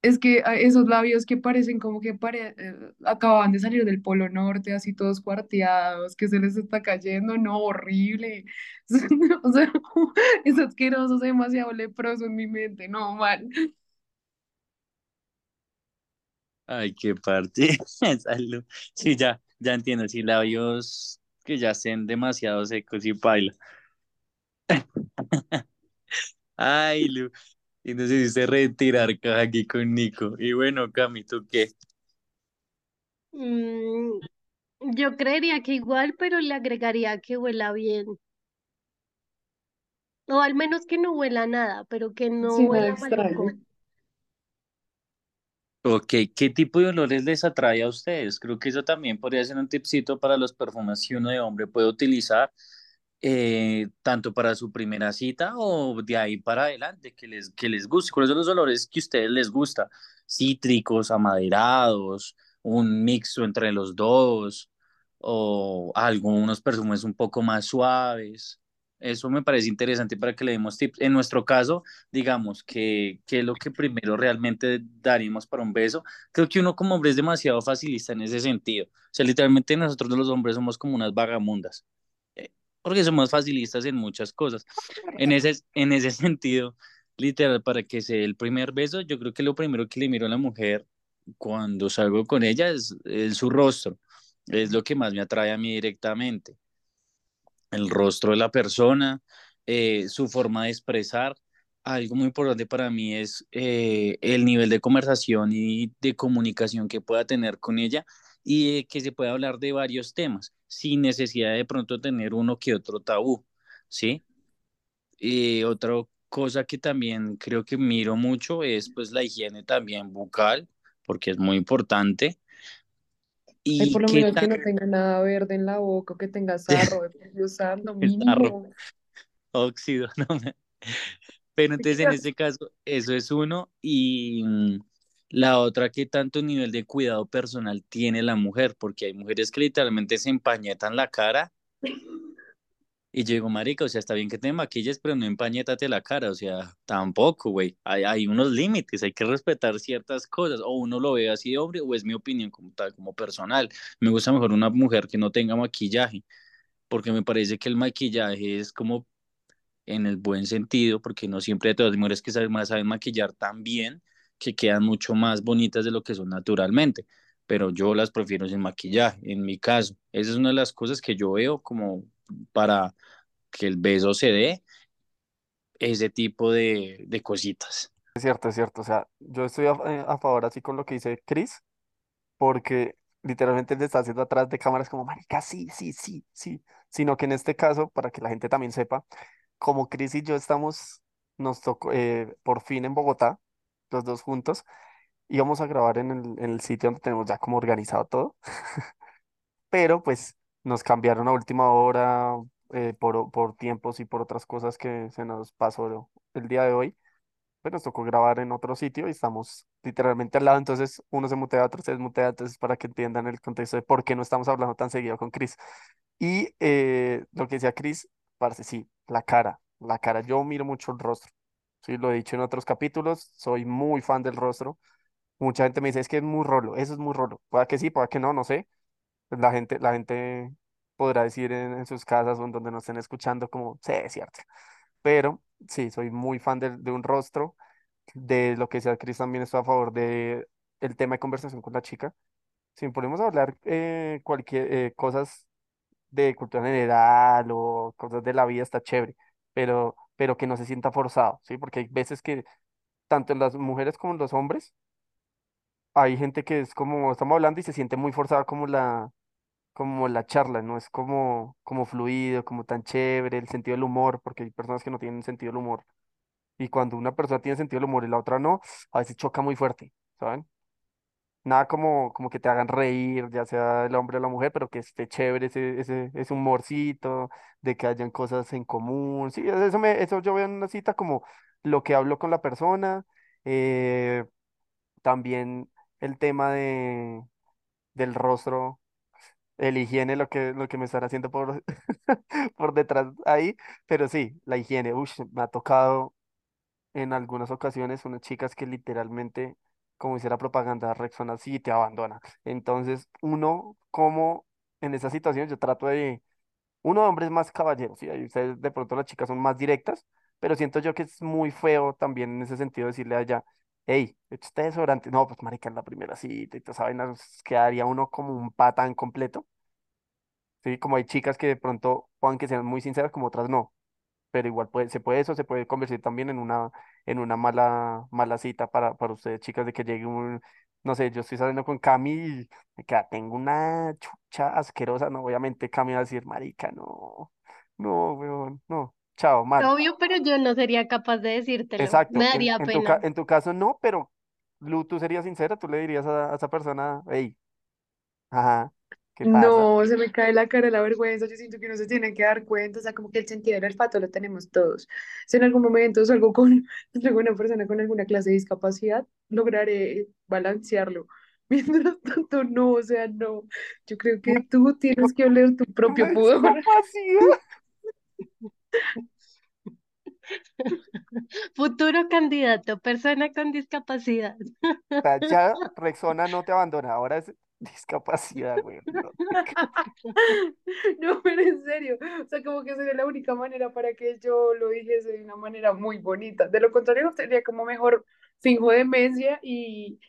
Es que ah, esos labios que parecen como que pare- eh, acababan de salir del Polo Norte, así todos cuarteados, que se les está cayendo, no, horrible. O sea, es asqueroso, es demasiado leproso en mi mente, no, mal. Ay, qué parte. Salud. Sí, ya, ya entiendo. Sí, labios que ya estén demasiado secos y paila. Ay, Lu. Y nos hiciste retirar aquí con Nico. Y bueno, Cami, ¿tú qué? Mm, yo creería que igual, pero le agregaría que huela bien. O al menos que no huela nada, pero que no Sí, huela. Ok, ¿qué tipo de olores les atrae a ustedes? Creo que eso también podría ser un tipcito para los perfumes que uno de hombre puede utilizar, eh, tanto para su primera cita o de ahí para adelante, que les, que les guste. ¿Cuáles son los olores que a ustedes les gusta? Cítricos, amaderados, un mixto entre los dos, o algunos perfumes un poco más suaves. Eso me parece interesante para que le demos tips. En nuestro caso, digamos que, que es lo que primero realmente daríamos para un beso. Creo que uno como hombre es demasiado facilista en ese sentido. O sea, literalmente nosotros los hombres somos como unas vagamundas, eh, porque somos facilistas en muchas cosas. En ese, en ese sentido, literal, para que sea el primer beso, yo creo que lo primero que le miro a la mujer cuando salgo con ella es, es su rostro. Es lo que más me atrae a mí directamente el rostro de la persona, eh, su forma de expresar. Algo muy importante para mí es eh, el nivel de conversación y de comunicación que pueda tener con ella y eh, que se pueda hablar de varios temas sin necesidad de pronto tener uno que otro tabú, ¿sí? Y otra cosa que también creo que miro mucho es pues la higiene también bucal, porque es muy importante. Ay, Y por lo menos que no tenga nada verde en la boca, o que tenga sarro, sarro, mínimo. óxido, ¿no? Pero entonces en este caso, eso es uno. Y mm, la otra, ¿qué tanto nivel de cuidado personal tiene la mujer? Porque hay mujeres que literalmente se empañetan la cara Y yo marica, o sea, está bien que te maquilles, pero no empañétate la cara, o sea, tampoco, güey. Hay, hay unos límites, hay que respetar ciertas cosas, o uno lo ve así de hombre, o es mi opinión como tal, como personal. Me gusta mejor una mujer que no tenga maquillaje, porque me parece que el maquillaje es como en el buen sentido, porque no siempre todas las mujeres que saben, saben maquillar tan bien que quedan mucho más bonitas de lo que son naturalmente, pero yo las prefiero sin maquillaje, en mi caso. Esa es una de las cosas que yo veo como para que el beso se dé, ese tipo de, de cositas. Es cierto, es cierto. O sea, yo estoy a, eh, a favor así con lo que dice Chris, porque literalmente él está haciendo atrás de cámaras como, marica, sí, sí, sí, sí. Sino que en este caso, para que la gente también sepa, como Chris y yo estamos, nos tocó eh, por fin en Bogotá, los dos juntos, íbamos a grabar en el, en el sitio donde tenemos ya como organizado todo, pero pues nos cambiaron a última hora eh, por, por tiempos y por otras cosas que se nos pasó el día de hoy. Pues nos tocó grabar en otro sitio y estamos literalmente al lado, entonces uno se mutea, otro se desmutea, entonces para que entiendan el contexto de por qué no estamos hablando tan seguido con Chris. Y eh, lo que decía Chris, parece sí, la cara, la cara, yo miro mucho el rostro, sí, lo he dicho en otros capítulos, soy muy fan del rostro, mucha gente me dice, es que es muy rolo, eso es muy rolo, pueda que sí, pueda que no, no sé, pues la gente, la gente podrá decir en, en sus casas o en donde nos estén escuchando como, sí, es cierto, pero sí, soy muy fan de, de un rostro, de lo que sea Chris también estoy a favor de el tema de conversación con la chica, si podemos hablar eh, cualquier eh, cosas de cultura general o cosas de la vida está chévere, pero, pero que no se sienta forzado, ¿sí? Porque hay veces que tanto en las mujeres como en los hombres hay gente que es como, estamos hablando y se siente muy forzada como la, como la charla, no es como, como fluido, como tan chévere, el sentido del humor, porque hay personas que no tienen sentido del humor. Y cuando una persona tiene sentido del humor y la otra no, a veces choca muy fuerte, ¿saben? Nada como, como que te hagan reír, ya sea el hombre o la mujer, pero que esté chévere ese, ese, ese humorcito, de que hayan cosas en común. Sí, eso, me, eso yo veo en una cita como lo que hablo con la persona. eh, también el tema de, del rostro, el higiene, lo que, lo que me están haciendo por, por detrás ahí. Pero sí, la higiene, ush, me ha tocado en algunas ocasiones unas chicas que literalmente, como hiciera propaganda, Rexona así y te abandona. Entonces, uno, como en esa situación, yo trato de, uno hombres más caballeros, ¿sí? Ahí ustedes de pronto las chicas son más directas, pero siento yo que es muy feo también en ese sentido decirle a hey, este desodorante, no, pues marica, la primera cita y toda esa vaina, pues, quedaría uno como un patán completo, ¿sí? Como hay chicas que de pronto puedan que sean muy sinceras, como otras no. Pero igual se puede eso, se puede convertir también en una, en una mala, mala cita para, para ustedes, chicas, de que llegue un, no sé, yo estoy saliendo con Cami y me queda, tengo una chucha asquerosa, no, obviamente Cami va a decir, marica, no, no, weón, no, chao, mal. Obvio, pero yo no sería capaz de decírtelo. Me Exacto, en, daría en tu, ca- pena. en tu caso no, pero Lu, tú serías sincera, tú le dirías a, a esa persona, hey, ajá, ¿qué pasa? No, se me cae la cara la vergüenza, yo siento que uno se tiene que dar cuenta, o sea, como que el sentido del olfato lo tenemos todos. Si en algún momento salgo con alguna persona con alguna clase de discapacidad, lograré balancearlo. Mientras tanto, no, o sea, no. Yo creo que tú tienes que oler tu propio pudor. Futuro candidato, persona con discapacidad. O sea, ya Rexona no te abandona, ahora es discapacidad, güey. no. No, pero en serio, o sea, como que sería la única manera para que yo lo dijese de una manera muy bonita. De lo contrario, sería como mejor finjo demencia y,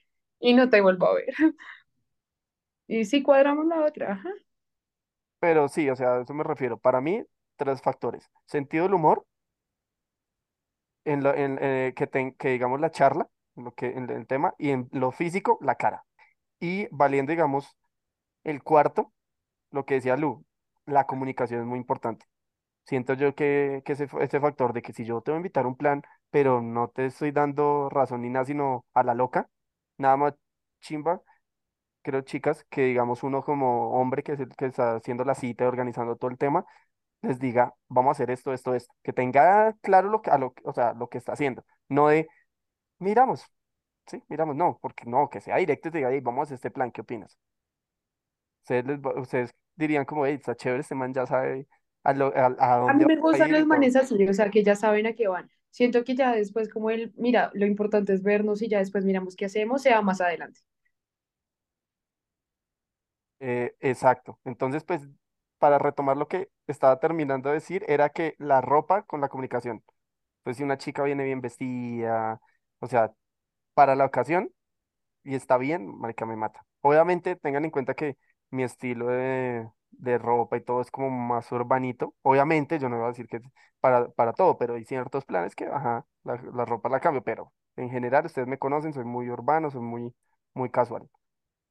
y no te vuelvo a ver. Y sí cuadramos la otra, ajá. Pero sí, o sea, a eso me refiero. Para mí, tres factores. Sentido del humor, en lo, en, eh, que, ten- que digamos la charla, en lo que, en el tema, y en lo físico, la cara. Y valiendo, digamos, el cuarto, lo que decía Lu, la comunicación es muy importante. Siento yo que, que ese, ese factor de que si yo te voy a invitar a un plan, pero no te estoy dando razón ni nada, sino a la loca, nada más chimba, creo, chicas, que digamos uno como hombre que es que está haciendo la cita organizando todo el tema, les diga, vamos a hacer esto, esto, esto, que tenga claro lo que, a lo, o sea, lo que está haciendo, no de, miramos, sí, miramos, no, porque no, que sea directo y te diga, "Ey, vamos a hacer este plan, ¿qué opinas? Ustedes, les ustedes dirían como, hey, está chévere, este man ya sabe a, lo- a, a A mí dónde me gustan los manes así, o sea, que ya saben a qué van. Siento que ya después, como el, mira, lo importante es vernos y ya después miramos qué hacemos, sea más adelante. Eh, exacto. Entonces, pues, para retomar lo que estaba terminando de decir, era que la ropa con la comunicación. Entonces, si una chica viene bien vestida, o sea, para la ocasión y está bien, marica, me mata. Obviamente, tengan en cuenta que mi estilo de, de ropa y todo es como más urbanito. Obviamente, yo no voy a decir que para, para todo, pero hay ciertos planes que, ajá, la, la ropa la cambio, pero en general, ustedes me conocen, soy muy urbano, soy muy, muy casual.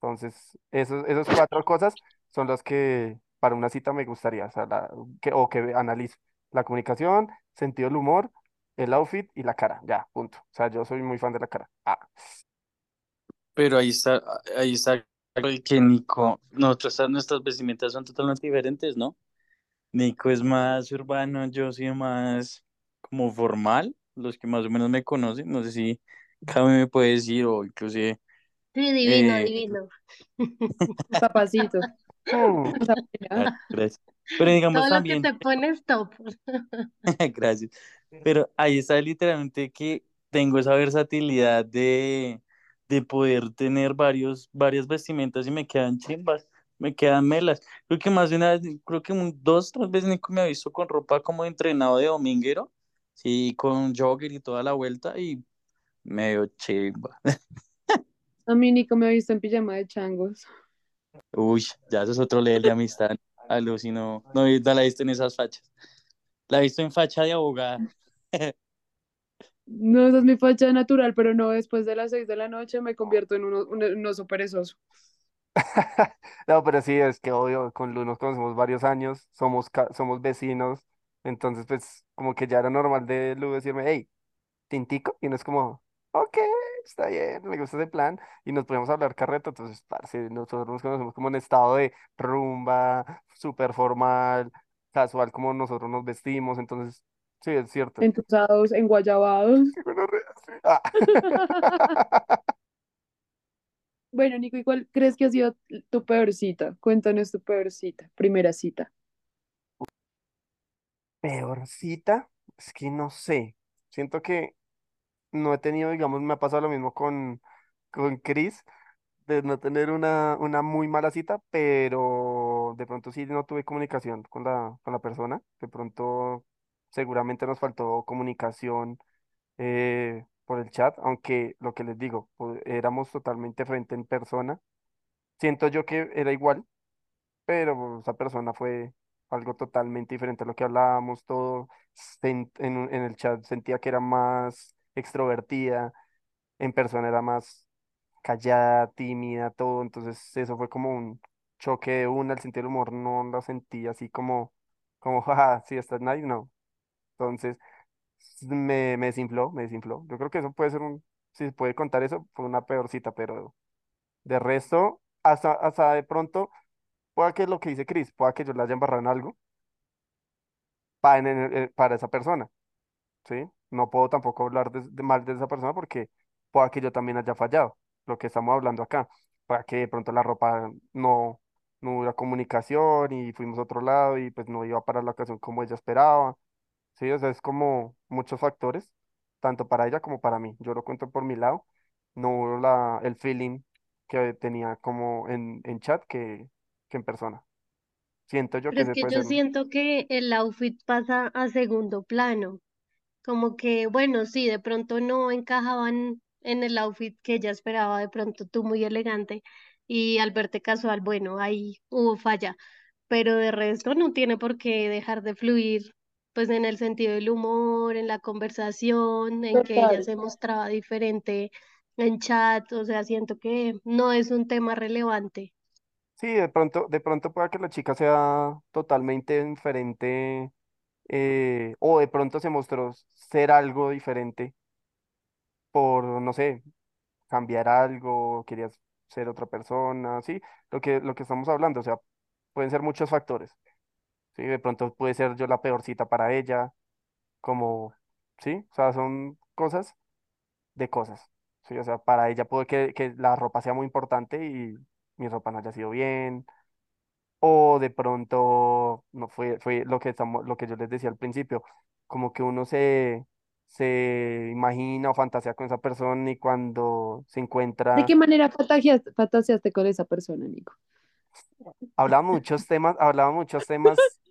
Entonces, esos, esos cuatro cosas son las que para una cita me gustaría, o sea, la- que, o que analice. La comunicación, sentido del humor, el outfit y la cara, ya, punto. O sea, yo soy muy fan de la cara. Ah, Pero ahí está, ahí está el que Nico, nosotros, nuestras vestimentas son totalmente diferentes, ¿no? Nico es más urbano, yo soy más como formal, los que más o menos me conocen, no sé si Cami me puede decir o inclusive, Sí, divino, eh, divino. Papacito. O sea, ah, gracias. Pero digamos Todo lo que también, te pones top. gracias, pero ahí está literalmente que tengo esa versatilidad de, de poder tener varios, varias vestimentas y me quedan chimbas, me quedan melas. Creo que más de una vez, creo que un, dos, tres veces Nico me ha visto con ropa como de entrenado de dominguero, sí, con jogger y toda la vuelta y medio chimba. a mí Nico me ha visto en pijama de changos. Uy, ya eso es otro level de amistad. Alucino, no, no la he visto en esas fachas. La he visto en facha de abogada. No, esa es mi facha natural, pero no, después de las seis de la noche me convierto en uno, un, un oso perezoso. No, pero sí, es que obvio, con Lu nos conocemos varios años, somos, somos vecinos, entonces pues como que ya era normal de Lu decirme, hey, tintico, y no es como, ok, está bien, me gusta ese plan, y nos podíamos hablar carreta, entonces, parce, nosotros nos conocemos como en estado de rumba, súper formal, casual, como nosotros nos vestimos, entonces, sí, es cierto. Entusados, enguayabados. Sí. Ah. Bueno, Nico, ¿y cuál crees que ha sido tu peor cita? Cuéntanos tu peor cita, primera cita. Peor cita, es que no sé, siento que no he tenido, digamos, me ha pasado lo mismo con, con Chris, de no tener una, una muy mala cita, pero de pronto sí no tuve comunicación con la, con la persona. De pronto seguramente nos faltó comunicación eh, por el chat, aunque lo que les digo, pu- éramos totalmente frente en persona. Siento yo que era igual, pero esa persona fue algo totalmente diferente a lo que hablábamos, todo en, en el chat sentía que era más extrovertida, en persona era más callada, tímida, todo, entonces eso fue como un choque de una, el sentido del humor no lo sentí así como, como, jaja, sí, estás nice, no, entonces me, me desinfló, me desinfló, yo creo que eso puede ser un, si se puede contar eso, fue una peor cita, pero de resto, hasta, hasta de pronto, pueda que lo que dice Chris, pueda que yo le haya embarrado en algo para, para esa persona, ¿sí? No puedo tampoco hablar de, de mal de esa persona porque pueda que yo también haya fallado, lo que estamos hablando acá, para que de pronto la ropa no, no hubiera comunicación y fuimos a otro lado y pues no iba para la ocasión como ella esperaba, ¿sí? O sea, es como muchos factores, tanto para ella como para mí. Yo lo cuento por mi lado, no hubo la, el feeling que tenía como en, en chat que, que en persona. Siento yo Pero que es que yo ser siento que el outfit pasa a segundo plano. Como que, bueno, sí, de pronto no encajaban en el outfit que ella esperaba, de pronto tú muy elegante y al verte casual, bueno, ahí hubo falla, pero de resto no tiene por qué dejar de fluir, pues en el sentido del humor, en la conversación, en que ella se mostraba diferente en chat, o sea, siento que no es un tema relevante. Sí, de pronto, de pronto pueda que la chica sea totalmente diferente eh, o de pronto se mostró ser algo diferente por, no sé, cambiar algo, querías ser otra persona, sí, lo que, lo que estamos hablando, o sea, pueden ser muchos factores, sí, de pronto puede ser yo la peor cita para ella, como, sí, o sea, son cosas de cosas, sí, o sea, para ella puede que, que la ropa sea muy importante y mi ropa no haya sido bien, O de pronto, no fue, fue lo que estamos, lo que yo les decía al principio, como que uno se, se imagina o fantasea con esa persona y cuando se ¿De encuentra, qué manera fantaseaste, fantaseaste con esa persona, Nico? hablaba muchos temas, hablaba muchos temas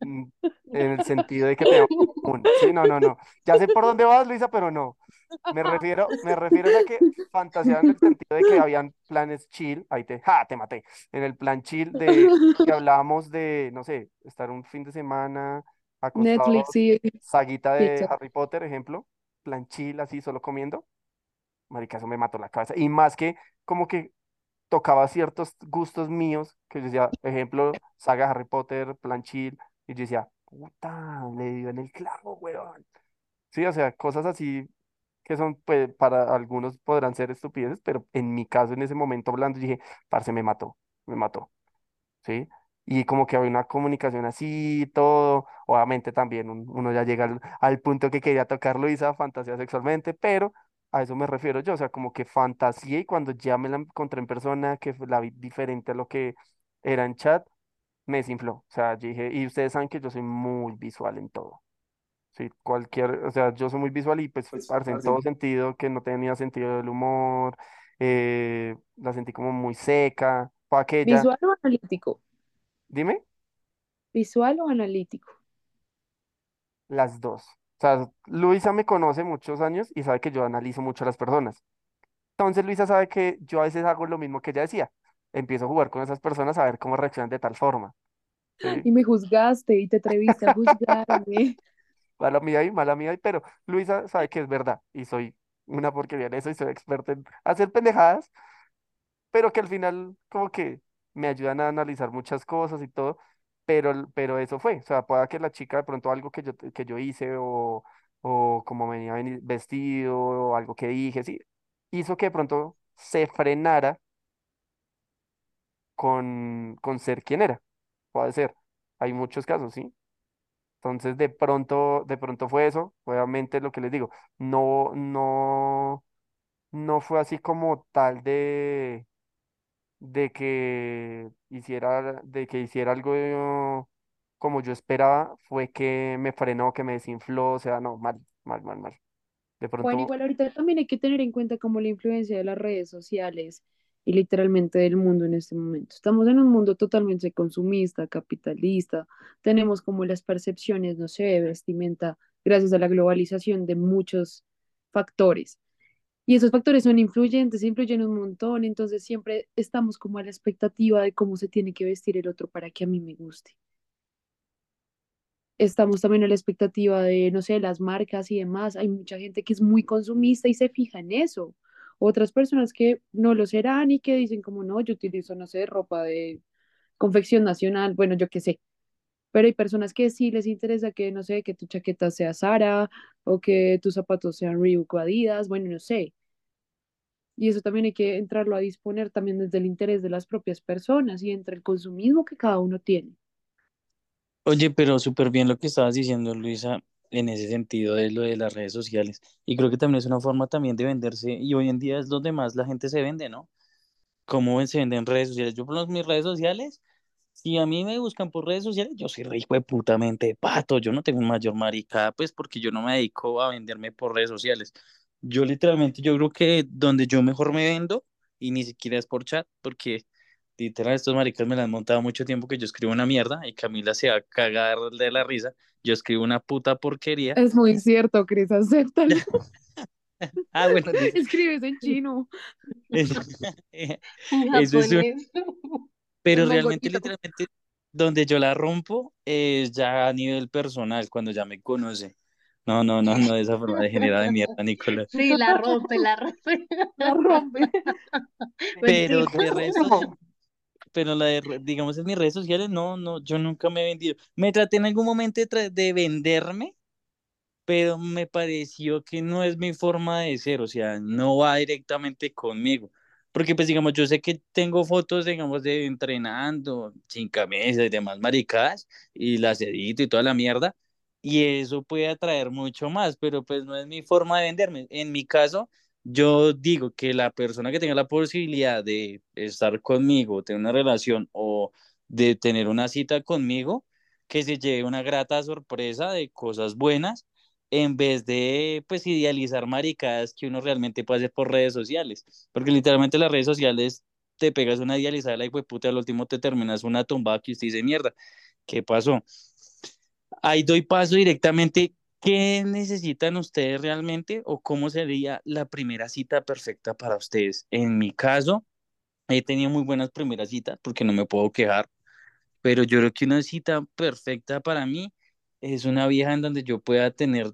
mm, en el sentido de que común. Sí, no, no, no. Ya sé por dónde vas, Luisa, pero no. Me refiero, me refiero a que fantaseaba en el sentido de que habían planes chill, ahí te, ja, te maté, en el plan chill de que hablábamos de, no sé, estar un fin de semana Netflix y saguita de pizza. Harry Potter, ejemplo, plan chill, así, solo comiendo, marica, eso me mató la cabeza. Y más que, como que tocaba ciertos gustos míos, que yo decía, ejemplo, saga Harry Potter, plan chill, y yo decía, puta, le dio en el clavo, weón. Sí, o sea, cosas así que son, pues, para algunos podrán ser estupideces, pero en mi caso, en ese momento hablando, dije, parce, me mató, me mató, ¿sí? Y como que había una comunicación así, todo, obviamente también un- uno ya llega al, al punto que quería tocar Luisa, fantasía sexualmente, pero a eso me refiero yo, o sea, como que fantasía y cuando ya me la encontré en persona, que la vi diferente a lo que era en chat, me desinfló, o sea, yo dije, y ustedes saben que yo soy muy visual en todo. Sí, cualquier, o sea, yo soy muy visual y pues, parce, en todo sentido que no tenía sentido del humor, eh, la sentí como muy seca, para aquella, ¿Visual o analítico? Dime, ¿Visual o analítico? las dos. O sea, Luisa me conoce muchos años y sabe que yo analizo mucho a las personas. Entonces Luisa sabe que yo a veces hago lo mismo que ella decía. Empiezo a jugar con esas personas a ver cómo reaccionan de tal forma. ¿sí? Y me juzgaste y te atreviste a juzgarme. Mala mía y mala mía, y- pero Luisa sabe que es verdad y soy una porquería en eso y soy experta en hacer pendejadas pero que al final como que me ayudan a analizar muchas cosas y todo, pero, pero eso fue, o sea, pueda que la chica de pronto algo que yo, que yo hice o, o como venía vestido o algo que dije, sí, hizo que de pronto se frenara con, con ser quien era, puede ser, hay muchos casos, ¿sí? Entonces de pronto, de pronto fue eso, obviamente lo que les digo, no, no, no fue así como tal de de que hiciera, de que hiciera algo como yo esperaba, fue que me frenó, que me desinfló, o sea, no, mal, mal, mal, mal. De pronto, igual ahorita también hay que tener en cuenta como la influencia de las redes sociales y literalmente del mundo en este momento. Estamos en un mundo totalmente consumista, capitalista, tenemos como las percepciones, no sé, de vestimenta, gracias a la globalización de muchos factores. Y esos factores son influyentes, influyen un montón, entonces siempre estamos como a la expectativa de cómo se tiene que vestir el otro para que a mí me guste. Estamos también a la expectativa de, no sé, las marcas y demás. Hay mucha gente que es muy consumista y se fija en eso. Otras personas que no lo serán y que dicen como, no, yo utilizo, no sé, ropa de confección nacional, bueno, yo qué sé. Pero hay personas que sí les interesa que, no sé, que tu chaqueta sea Zara o que tus zapatos sean Reebok o Adidas, bueno, no sé. Y eso también hay que entrarlo a disponer también desde el interés de las propias personas y entre el consumismo que cada uno tiene. Oye, pero súper bien lo que estabas diciendo, Luisa, en ese sentido de lo de las redes sociales. Y creo que también es una forma también de venderse, y hoy en día es donde más la gente se vende, ¿no? ¿Cómo se venden en redes sociales? Yo por mis redes sociales, si a mí me buscan por redes sociales, yo soy re hijo de putamente pato, yo no tengo un mayor maricada, pues porque yo no me dedico a venderme por redes sociales. Yo literalmente, yo creo que donde yo mejor me vendo, y ni siquiera es por chat, porque literal estos maricas me la han montado mucho tiempo que yo escribo una mierda y Camila se va a cagar de la risa, yo escribo una puta porquería. Es muy cierto, Cris, acéptalo. Ah, bueno. Escribes en chino, Eso es un-. Pero en realmente, literalmente, donde yo la rompo es ya a nivel personal, cuando ya me conoce. No, no, no, no de esa forma degenerada de mierda, Nicolás. Sí, la rompe, la rompe. La rompe. Pero Mentira. de resto, pero la de, digamos, en mis redes sociales, no, no, yo nunca me he vendido. Me traté en algún momento de, de venderme, pero me pareció que no es mi forma de ser, o sea, no va directamente conmigo. Porque, pues, digamos, yo sé que tengo fotos, digamos, de entrenando, sin camisa y demás maricadas, y las edito y toda la mierda, y eso puede atraer mucho más, pero pues no es mi forma de venderme. En mi caso, yo digo que la persona que tenga la posibilidad de estar conmigo, tener una relación o de tener una cita conmigo, que se lleve una grata sorpresa de cosas buenas, en vez de pues idealizar maricadas que uno realmente puede hacer por redes sociales, porque literalmente las redes sociales te pegas una idealizada la puta, al último te terminas una tumba que usted dice, mierda, ¿qué pasó? Ahí doy paso directamente. ¿Qué necesitan ustedes realmente o cómo sería la primera cita perfecta para ustedes? En mi caso, he tenido muy buenas primeras citas porque no me puedo quejar, pero yo creo que una cita perfecta para mí es una vieja en donde yo pueda tener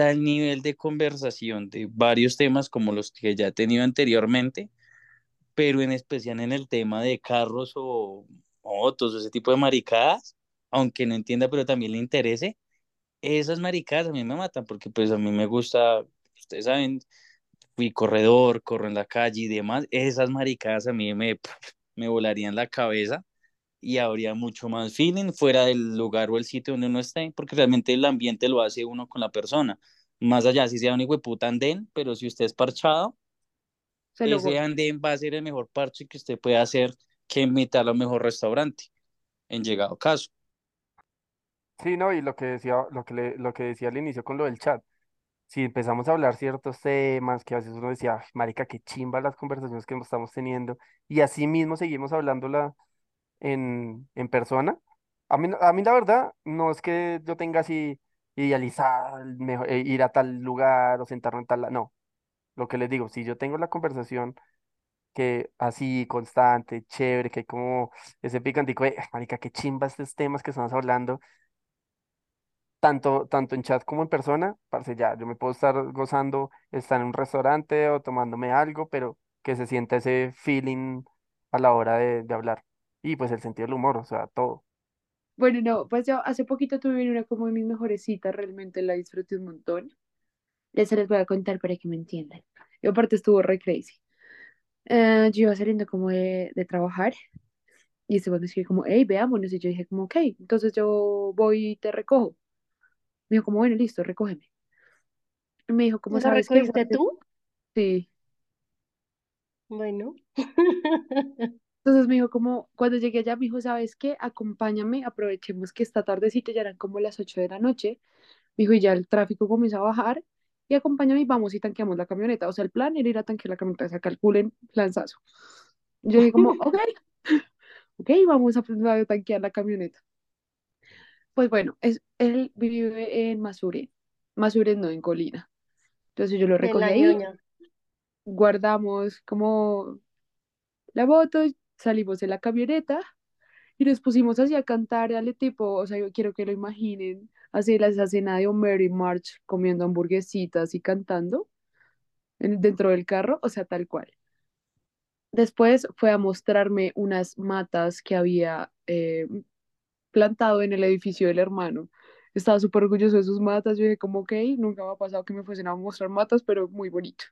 tal nivel de conversación de varios temas como los que ya he tenido anteriormente, pero en especial en el tema de carros o motos, ese tipo de maricadas, aunque no entienda, pero también le interese, esas maricadas a mí me matan porque pues a mí me gusta, ustedes saben, fui corredor, corro en la calle y demás, esas maricadas a mí me, me volarían la cabeza y habría mucho más feeling fuera del lugar o el sitio donde uno esté, porque realmente el ambiente lo hace uno con la persona. Más allá, si sea un hijo de puta andén, pero si usted es parchado, ese andén va a ser el mejor parche que usted puede hacer que invitar a mejor restaurante, en llegado caso. Sí, no, y lo que decía, lo que le- lo que decía al inicio con lo del chat, si empezamos a hablar ciertos temas que a veces uno decía, "Ay, marica, qué chimba las conversaciones que estamos teniendo, y así mismo seguimos hablándola en, en persona, a mí, a mí la verdad no es que yo tenga así idealizado el mejo- eh, ir a tal lugar o sentarme en tal, no, lo que les digo, si yo tengo la conversación que así constante, chévere, que hay como ese picantico de, "Ah, marica, qué chimba estos temas que estamos hablando tanto, tanto en chat como en persona, parce, ya, yo me puedo estar gozando, estar en un restaurante o tomándome algo, pero que se sienta ese feeling a la hora de, de hablar. Y pues el sentido del humor, o sea, todo. Bueno, no, pues yo hace poquito tuve una como de mis mejores citas, realmente la disfruté un montón. Ya se les voy a contar para que me entiendan. Y aparte estuvo re crazy. Eh, yo iba saliendo como de, de trabajar y este me escribió como, hey, veámonos. Y yo dije como, ok, entonces yo voy y te recojo. Me dijo como, bueno, listo, recógeme. Y me dijo como, ¿Lo ¿sabes qué? recogiste tú? Sí. Bueno. Entonces me dijo como, cuando llegué allá, me dijo, ¿sabes qué? Acompáñame, aprovechemos que esta tardecita ya eran como las 8 de la noche. Me dijo, y ya el tráfico comenzó a bajar y acompáñame y vamos y tanqueamos la camioneta. O sea, el plan era ir a tanquear la camioneta, o sea, calculen, lanzazo. Yo dije como, ok, ok, vamos a, a tanquear la camioneta. Pues bueno, es, él vive en Masure, Masure no, en Colina. Entonces yo lo recogí ahí, guardamos como la moto, salimos de la camioneta y nos pusimos así a cantar, dale tipo, o sea, yo quiero que lo imaginen, así la escena de Homer y March comiendo hamburguesitas y cantando en- dentro del carro, o sea, tal cual. Después fue a mostrarme unas matas que había eh, plantado en el edificio del hermano. Estaba súper orgulloso de sus matas. Yo dije, como, ok, nunca me ha pasado que me fuesen a mostrar matas, pero muy bonito.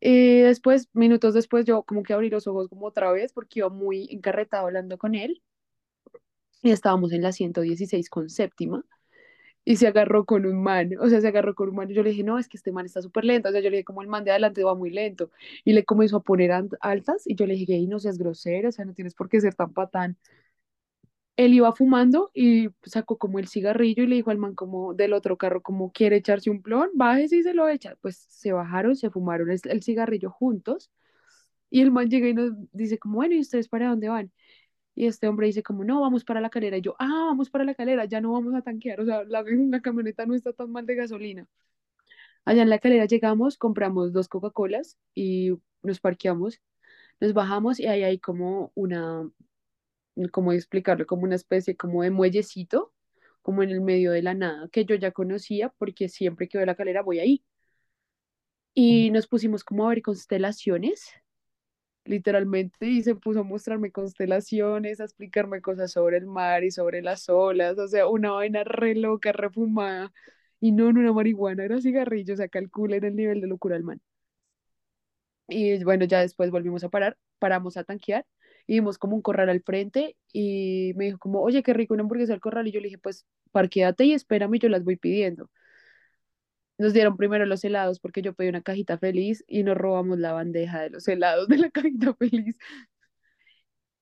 Y después, minutos después, yo como que abrí los ojos como otra vez porque iba muy encarretado hablando con él. Y estábamos en la 116 con séptima. Y se agarró con un man, o sea, se agarró con un man. Y yo le dije, no, es que este man está súper lento. O sea, yo le dije, como el man de adelante va muy lento. Y le comenzó a poner altas. Y yo le dije, "Ey, no seas grosero, o sea, no tienes por qué ser tan patán. Él iba fumando y sacó como el cigarrillo y le dijo al man como del otro carro, como quiere echarse un plon, bájese y se lo echa. Pues se bajaron, se fumaron el, el cigarrillo juntos. Y el man llega y nos dice como, bueno, ¿y ustedes para dónde van? Y este hombre dice como, no, vamos para la calera. Y yo, ah, vamos para la calera, ya no vamos a tanquear. O sea, la, la camioneta no está tan mal de gasolina. Allá en la calera llegamos, compramos dos Coca-Colas y nos parqueamos, nos bajamos y ahí hay como una, ¿cómo explicarlo? Como una especie como de muellecito, como en el medio de la nada, que yo ya conocía porque siempre que voy a la calera voy ahí. Y nos pusimos como a ver constelaciones literalmente, y se puso a mostrarme constelaciones, a explicarme cosas sobre el mar y sobre las olas, o sea, una vaina re loca, re fumada, y no en una marihuana, era cigarrillo, o sea, calculen el nivel de locura del man. Y bueno, ya después volvimos a parar, paramos a tanquear, vimos como un corral al frente, y me dijo como, oye, qué rico una hamburguesa al corral, y yo le dije, pues, parquéate y espérame, yo las voy pidiendo. Nos dieron primero los helados porque yo pedí una cajita feliz y nos robamos la bandeja de los helados de la cajita feliz.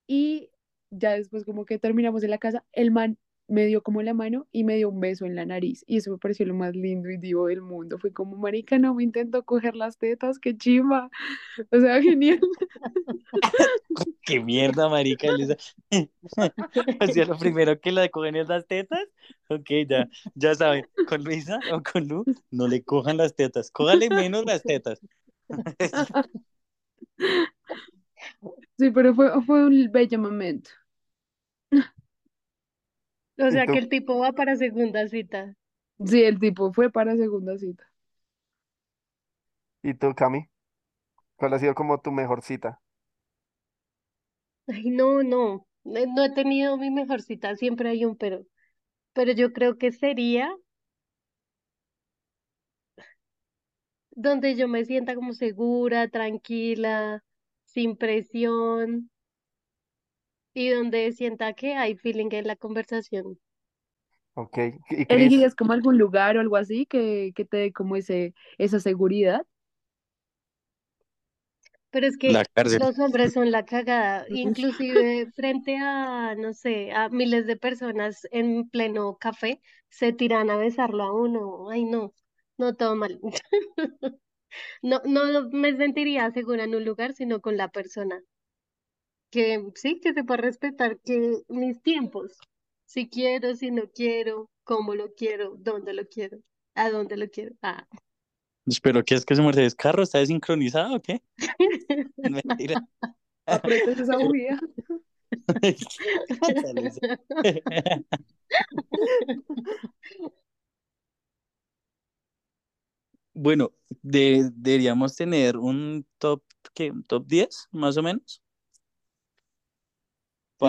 Y ya después como que terminamos en la casa, el man me dio como la mano y me dio un beso en la nariz. Y eso me pareció lo más lindo y divo del mundo. Fue como, marica, no me intento coger las tetas, qué chimba. O sea, genial. Qué mierda, marica. O sea, lo primero que la cogen es las tetas. Ok, ya, ya saben, con Luisa o con Lu, no le cojan las tetas, cójale menos las tetas. Sí, pero fue, fue un bello momento. O ¿Y sea que el tipo va para segunda cita. Sí, el tipo fue para segunda cita. ¿Y tú, Cami? ¿Cuál ha sido como tu mejor cita? Ay, no, no, no no he tenido mi mejor cita, siempre hay un pero. Pero yo creo que sería donde yo me sienta como segura, tranquila, sin presión y donde sienta que hay feeling en la conversación. Ok. ¿Y como algún lugar o algo así que, que te dé como ese, esa seguridad? Pero es que los hombres son la cagada, inclusive frente a, no sé, a miles de personas en pleno café, se tiran a besarlo a uno. Ay, no, no, todo mal. No, no me sentiría segura en un lugar, sino con la persona. Que sí, que sepa respetar que mis tiempos, si quiero, si no quiero, cómo lo quiero, dónde lo quiero, a dónde lo quiero. Ah. Espero que es que su Mercedes carro está desincronizado o qué? Mentira. Esa bujía. Bueno, de- deberíamos tener un top, ¿qué? Un top 10, más o menos,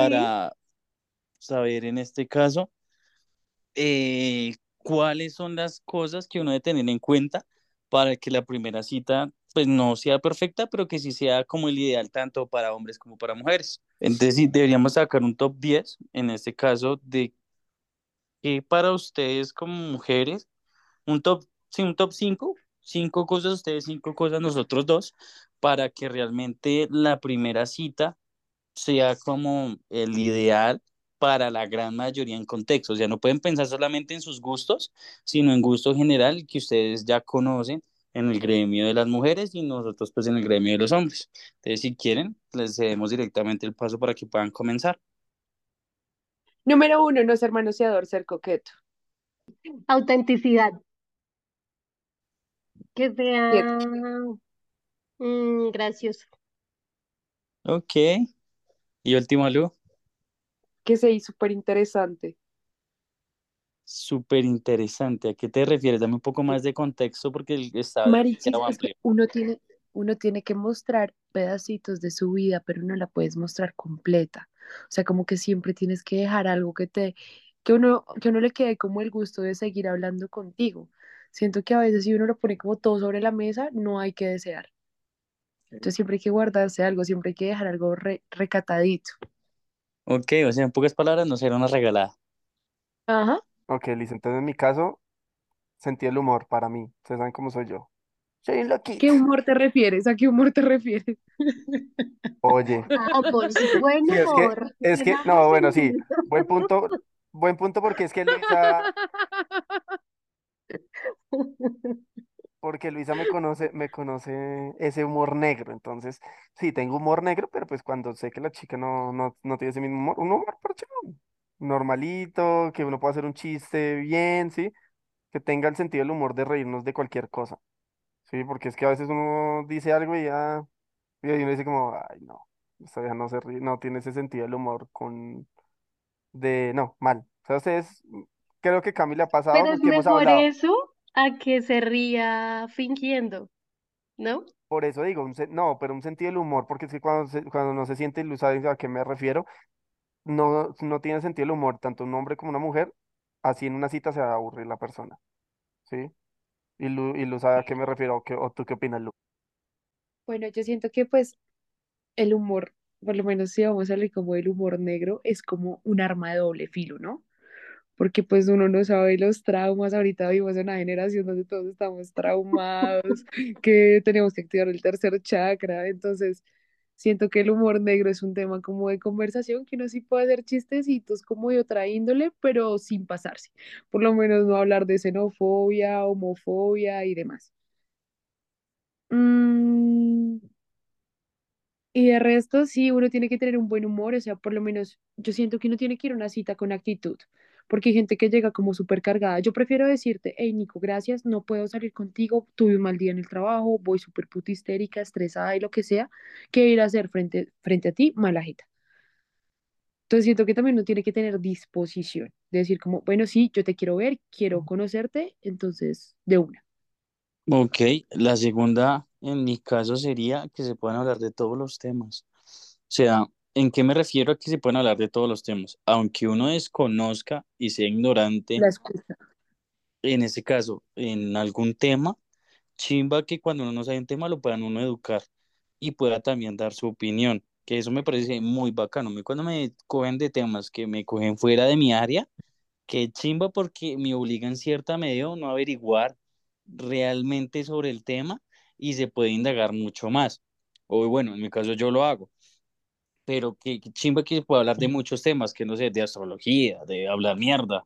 Para saber en este caso eh, cuáles son las cosas que uno debe tener en cuenta para que la primera cita pues no sea perfecta, pero que sí sea como el ideal tanto para hombres como para mujeres. Entonces deberíamos sacar un top 10, en este caso, de que para ustedes como mujeres, un top, sí, un top 5, cinco cosas ustedes, cinco cosas nosotros dos, para que realmente la primera cita sea como el ideal para la gran mayoría en contexto. O sea, no pueden pensar solamente en sus gustos, sino en gusto general que ustedes ya conocen en el gremio de las mujeres y nosotros pues en el gremio de los hombres. Entonces, si quieren, les cedemos directamente el paso para que puedan comenzar. Número uno, no ser manoseador, ser coqueto. autenticidad, que sea mm, gracioso. Ok. Y último, Lu, Que se hizo súper interesante. súper interesante. ¿A qué te refieres? Dame un poco más de contexto porque está Marichis, es que uno tiene, uno tiene que mostrar pedacitos de su vida, pero no la puedes mostrar completa. O sea, como que siempre tienes que dejar algo que te, que uno, que uno le quede como el gusto de seguir hablando contigo. Siento que a veces si uno lo pone como todo sobre la mesa, no hay que desear. Entonces siempre hay que guardarse algo, siempre hay que dejar algo re- recatadito. Ok, o sea, en pocas palabras, no será una regalada. Ajá. Ok, listo. Entonces, en mi caso, sentí el humor para mí. Ustedes saben cómo soy yo. Soy un loquito. ¿Qué humor te refieres? ¿A qué humor te refieres? Oye. Ambos, buen Sí, es que, humor. es que, no, bueno, en sí. Buen punto, buen punto porque es que Luisa, porque Luisa me conoce, me conoce ese humor negro. Entonces, sí, tengo humor negro, pero pues cuando sé que la chica no, no, no tiene ese mismo humor, un humor parchado, normalito, que uno pueda hacer un chiste bien, sí, que tenga el sentido del humor de reírnos de cualquier cosa. Sí, porque es que a veces uno dice algo y ya, y uno dice como, ay, no, esta vieja no se ríe, no tiene ese sentido del humor con, de, no, mal. O sea, ustedes, creo que a Cami le ha pasado Pero es porque hemos mejor hablado. eso a que se ría fingiendo, ¿no? Por eso digo, un no, pero un sentido del humor, porque es que cuando, se- cuando no se siente iluso, ¿sabes a qué me refiero? No, no tiene sentido el humor, tanto un hombre como una mujer, así en una cita se va a aburrir la persona, ¿sí? Y Lu, y Lu sabe a qué me refiero, o, qué- o tú qué opinas, Lu. Bueno, yo siento que pues el humor, por lo menos si vamos a hablar como del humor negro, es como un arma de doble filo, ¿no? Porque pues uno no sabe los traumas, ahorita vivimos en una generación donde todos estamos traumados, que tenemos que activar el tercer chakra, entonces Siento que el humor negro es un tema como de conversación, que uno sí puede hacer chistecitos como de otra índole, pero sin pasarse. Por lo menos no hablar de xenofobia, homofobia y demás. Mm, y de resto, sí, uno tiene que tener un buen humor, o sea, por lo menos yo siento que uno tiene que ir a una cita con actitud, porque hay gente que llega como súper cargada. Yo prefiero decirte, hey, Nico, gracias, no puedo salir contigo, tuve un mal día en el trabajo, voy súper puta histérica, estresada y lo que sea, que ir a hacer frente, frente a ti mala jeta. Entonces siento que también uno tiene que tener disposición, de decir como, bueno, sí, yo te quiero ver, quiero conocerte, entonces, de una. Ok, la segunda en mi caso sería que se puedan hablar de todos los temas. O sea, ¿en qué me refiero a que se pueden hablar de todos los temas? Aunque uno desconozca y sea ignorante, La escucha. en ese caso, en algún tema, chimba que cuando uno no sabe un tema lo puedan uno educar y pueda también dar su opinión, que eso me parece muy bacano. A mí cuando me cogen de temas que me cogen fuera de mi área, que chimba porque me obliga en cierta medida a no averiguar realmente sobre el tema y se puede indagar mucho más. O bueno, en mi caso yo lo hago, pero que, que chimba que se puede hablar de muchos temas, que no sé, de astrología, de hablar mierda,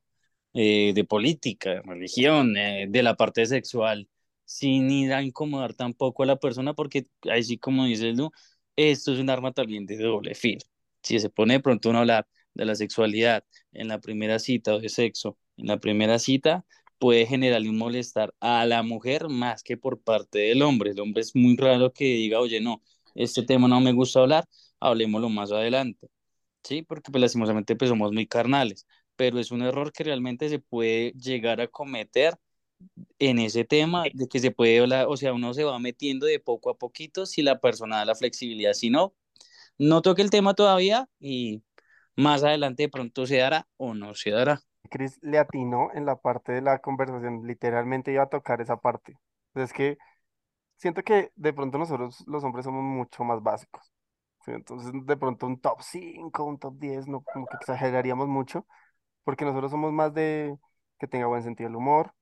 eh, de política, de religión, eh, de la parte sexual, sin ir a incomodar tampoco a la persona, porque ahí sí, como dices tú, esto es un arma también de doble filo. Si se pone de pronto uno a hablar de la sexualidad en la primera cita o de sexo en la primera cita, puede generarle un molestar a la mujer más que por parte del hombre. El hombre es muy raro que diga, oye, no, este tema no me gusta hablar, hablemoslo más adelante. Sí, porque pues lastimosamente pues somos muy carnales, pero es un error que realmente se puede llegar a cometer en ese tema de que se puede hablar, o sea, uno se va metiendo de poco a poquito si la persona da la flexibilidad, si no, no toque el tema todavía y más adelante de pronto se dará o no se dará. Chris le atinó en la parte de la conversación, literalmente iba a tocar esa parte. Es que siento que de pronto nosotros los hombres somos mucho más básicos. ¿Sí? Entonces, de pronto un top 5 un top 10 no, como que exageraríamos mucho, porque nosotros somos más de que tenga buen sentido del humor,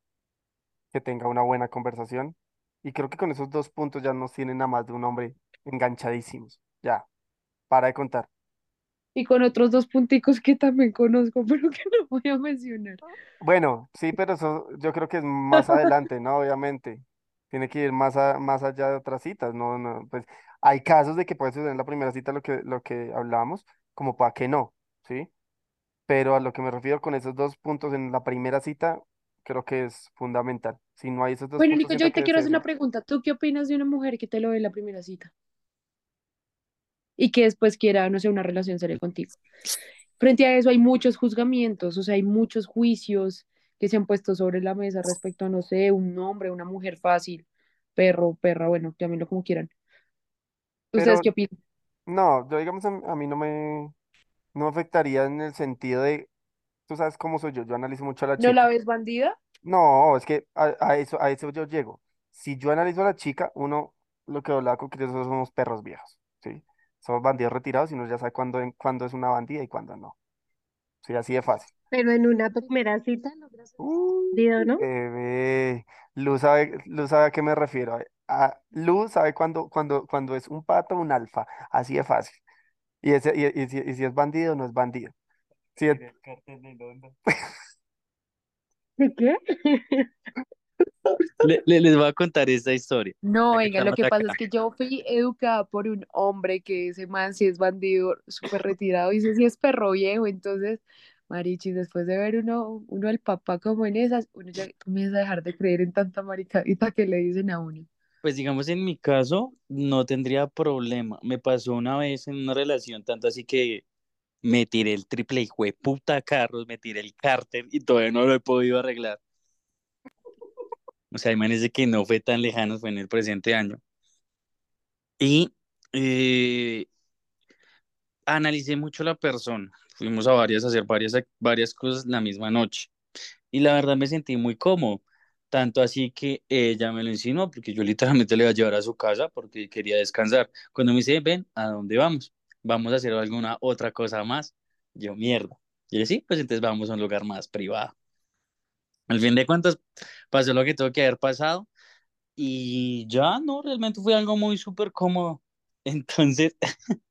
que tenga una buena conversación. Y creo que con esos dos puntos ya nos tienen a más de un hombre enganchadísimos. Ya, para de contar. Y con otros dos punticos que también conozco, pero que no voy a mencionar. Bueno, sí, pero eso yo creo que es más adelante, ¿no? Obviamente. Tiene que ir más, a- más allá de otras citas, ¿no? No, pues hay casos de que puede suceder en la primera cita lo que, lo que hablábamos, como para que no, ¿sí? Pero a lo que me refiero con esos dos puntos en la primera cita, creo que es fundamental. Si no hay esos dos Bueno, puntos, Nico, yo te quiero hacer una pregunta. ¿Tú qué opinas de una mujer que te lo ve en la primera cita y que después quiera, no sé, una relación seria contigo? Frente a eso hay muchos juzgamientos, o sea, hay muchos juicios que se han puesto sobre la mesa respecto a, no sé, un hombre, una mujer fácil, perro, perra, bueno, llámenlo como quieran. ¿Ustedes Pero qué opinan? no, yo digamos, a, a mí no me, no me afectaría en el sentido de, tú sabes cómo soy yo, yo analizo mucho a la ¿No la chica. ves bandida? No, es que a, a eso, a eso yo llego. Si yo analizo a la chica, uno, lo que hablaba con que nosotros somos perros viejos, ¿sí? Somos bandidos retirados y uno ya sabe cuándo, en- cuándo es una bandida y cuándo no. Sí, así de fácil. Pero en una primera cita logras bandido, ¿no? bebé. Luz sabe, Luz sabe a qué me refiero. A, Luz sabe cuando, cuando, cuando es un pato o un alfa. Así de fácil. Y, ese, y, y si, y si es bandido, no es bandido. Sí, es- ¿De qué? Le- le- les voy a contar esta historia, No, venga, lo que pasa es que yo fui educada por un hombre que ese man si es bandido, súper retirado, dice si es perro viejo, entonces, marichis, después de ver uno, uno el papá como en esas, uno ya comienza a dejar de creer en tanta maricadita que le dicen a uno. Pues digamos en mi caso no tendría problema. Me pasó una vez en una relación, tanto así que me tiré el triple hijo de puta carros, me tiré el cárter y todavía no lo he podido arreglar. O sea, imagínense que no fue tan lejano, fue en el presente año. Y eh, analicé mucho la persona. Fuimos a varias, a hacer varias, varias cosas la misma noche. Y la verdad me sentí muy cómodo. Tanto así que ella me lo insinuó, porque yo literalmente le iba a llevar a su casa porque quería descansar. Cuando me dice, ven, ¿a dónde vamos? Vamos a hacer alguna otra cosa más. Yo, mierda. Y yo, sí, pues entonces vamos a un lugar más privado. Al fin de cuentas, pasó lo que tuvo que haber pasado. Y ya, no, realmente fue algo muy súper cómodo. Entonces,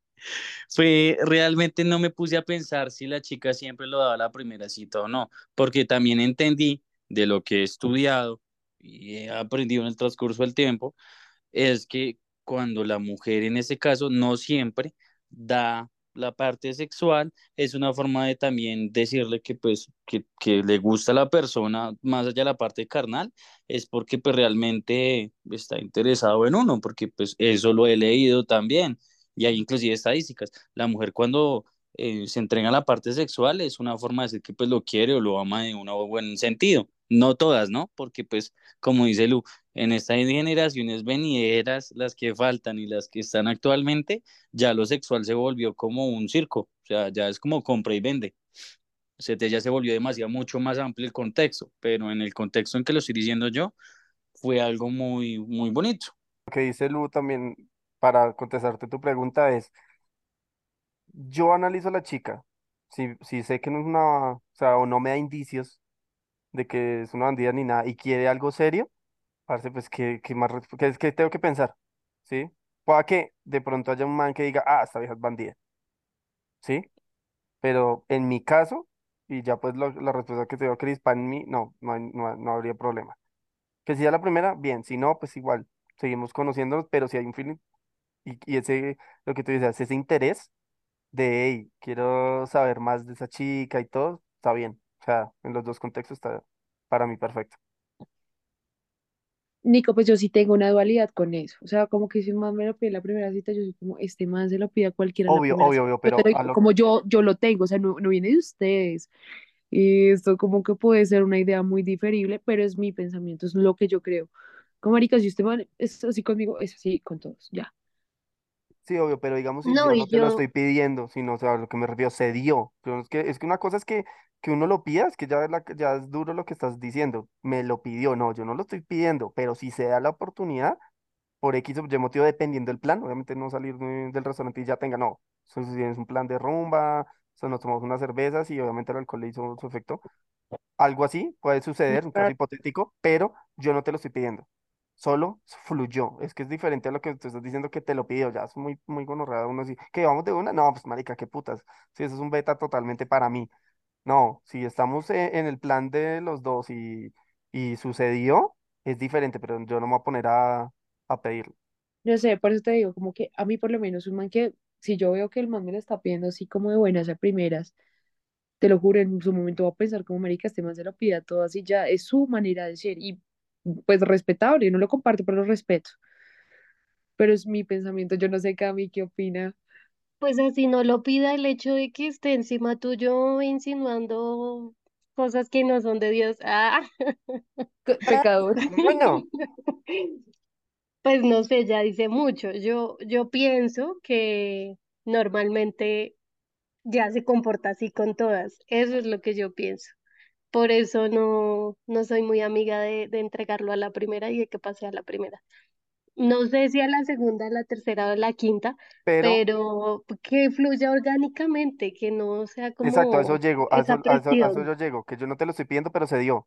fue realmente no me puse a pensar si la chica siempre lo daba la primera cita o no, porque también entendí de lo que he estudiado y he aprendido en el transcurso del tiempo, es que cuando la mujer en ese caso no siempre da la parte sexual, es una forma de también decirle que pues que, que le gusta a la persona más allá de la parte carnal, es porque pues realmente está interesado en uno, porque pues eso lo he leído también y hay inclusive estadísticas. La mujer cuando eh, se entrega a la parte sexual es una forma de decir que pues lo quiere o lo ama en un buen sentido. No todas, ¿no? Porque pues, como dice Lu, en estas generaciones venideras, las que faltan y las que están actualmente, ya lo sexual se volvió como un circo, o sea, ya es como compra y vende. O sea, ya se volvió demasiado mucho más amplio el contexto, pero en el contexto en que lo estoy diciendo yo, fue algo muy, muy bonito. Lo que dice Lu también, para contestarte tu pregunta, es, yo analizo a la chica, si, si sé que no es una, o sea, o no me da indicios de que es una bandida ni nada y quiere algo serio, parce, pues, ¿qué, qué más, res- qué, qué tengo que pensar? ¿Sí? Pueda que de pronto haya un man que diga, ah, esta vieja es bandida, ¿sí? Pero en mi caso, y ya pues lo- la respuesta que te dio Cris, para mí, no, no, no, no habría problema. Que si ya la primera, bien, si no, pues igual, seguimos conociéndonos, pero si hay un feeling y, y ese, lo que tú dices, ese interés de, hey, quiero saber más de esa chica y todo, está bien. O sea, en los dos contextos está para mí perfecto. Nico, pues yo sí tengo una dualidad con eso. O sea, como que si un man me lo pide en la primera cita, yo soy como, este man se lo pide a cualquiera Obvio, obvio, cita. obvio, Yo te pero lo como yo, yo lo tengo, o sea, no, no viene de ustedes. Y esto como que puede ser una idea muy diferible, pero es mi pensamiento, es lo que yo creo. Como marica, si usted man es así conmigo, es así con todos, ya. Sí, obvio, pero digamos si No, yo no te lo estoy pidiendo, sino, o sea, a lo que me refiero, se dio. Pero es que, es que una cosa es que, que uno lo pida, es que ya, es la, ya es duro lo que estás diciendo. Me lo pidió, no, yo no lo estoy pidiendo, pero si se da la oportunidad, por X o Y motivo, dependiendo del plan, obviamente no salir de- del restaurante y ya tenga, no. Si es un plan de rumba, o sea, nos tomamos unas cervezas y obviamente el alcohol le hizo su efecto. Algo así puede suceder, un caso hipotético, pero yo no te lo estoy pidiendo. Solo fluyó. Es que es diferente a lo que tú estás diciendo que te lo pidió. Ya es muy, muy gonorrea uno así. ¿Que vamos de una? No, pues marica, qué putas. Si eso es un beta totalmente para mí. No, si estamos e- en el plan de los dos y, y sucedió, es diferente, pero yo no me voy a poner a, a pedirlo. No sé, por eso te digo, como que a mí por lo menos un man que, si yo veo que el man me lo está pidiendo así como de buenas a primeras, te lo juro, en su momento va a pensar como marica, este man se lo pida todo así, ya es su manera de ser y pues respetable, no lo comparto, pero lo respeto. Pero es mi pensamiento, yo no sé Cami qué opina. Pues así no lo pida el hecho de que esté encima tuyo insinuando cosas que no son de Dios. Ah. Pe- Pecador. Bueno, Pues no sé, ya dice mucho. Yo, yo pienso que normalmente ya se comporta así con todas. Eso es lo que yo pienso. Por eso no, no soy muy amiga de, de entregarlo a la primera y de que pase a la primera. No sé si a la segunda, a la tercera o a la quinta, pero pero que fluya orgánicamente, que no sea exacto, a eso como llego, a eso, a eso, a eso presión. yo llego, que yo no te lo estoy pidiendo, pero se dio.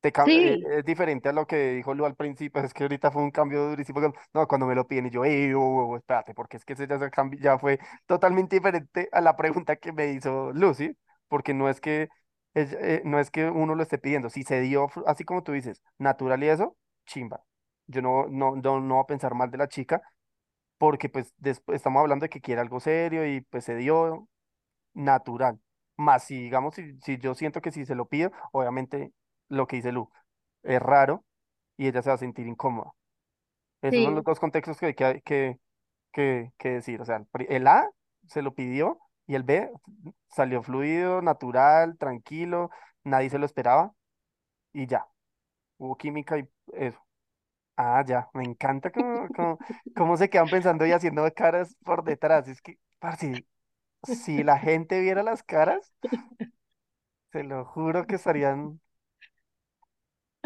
te eh, Sí, es diferente a lo que dijo Lu al principio, es que ahorita fue un cambio durísimo. No, cuando me lo piden y yo, ey, oh, oh, oh, espérate, porque es que ese ya, se ya fue totalmente diferente a la pregunta que me hizo Lucy, porque no es que, es, eh, no es que uno lo esté pidiendo, si se dio, así como tú dices, natural y eso, chimba. Yo no, no, no, no voy a pensar mal de la chica, porque pues después estamos hablando de que quiere algo serio y pues se dio natural. Más si, digamos, si, si yo siento que si se lo pido, obviamente lo que dice Lu es raro y ella se va a sentir incómoda. Esos son los sí, dos contextos que hay que, que, que, que decir. O sea, el A se lo pidió y el B salió fluido, natural, tranquilo, nadie se lo esperaba y ya, hubo química y eso. Ah, ya, me encanta cómo, cómo, cómo se quedan pensando y haciendo caras por detrás. Es que, parce, si la gente viera las caras, se lo juro que estarían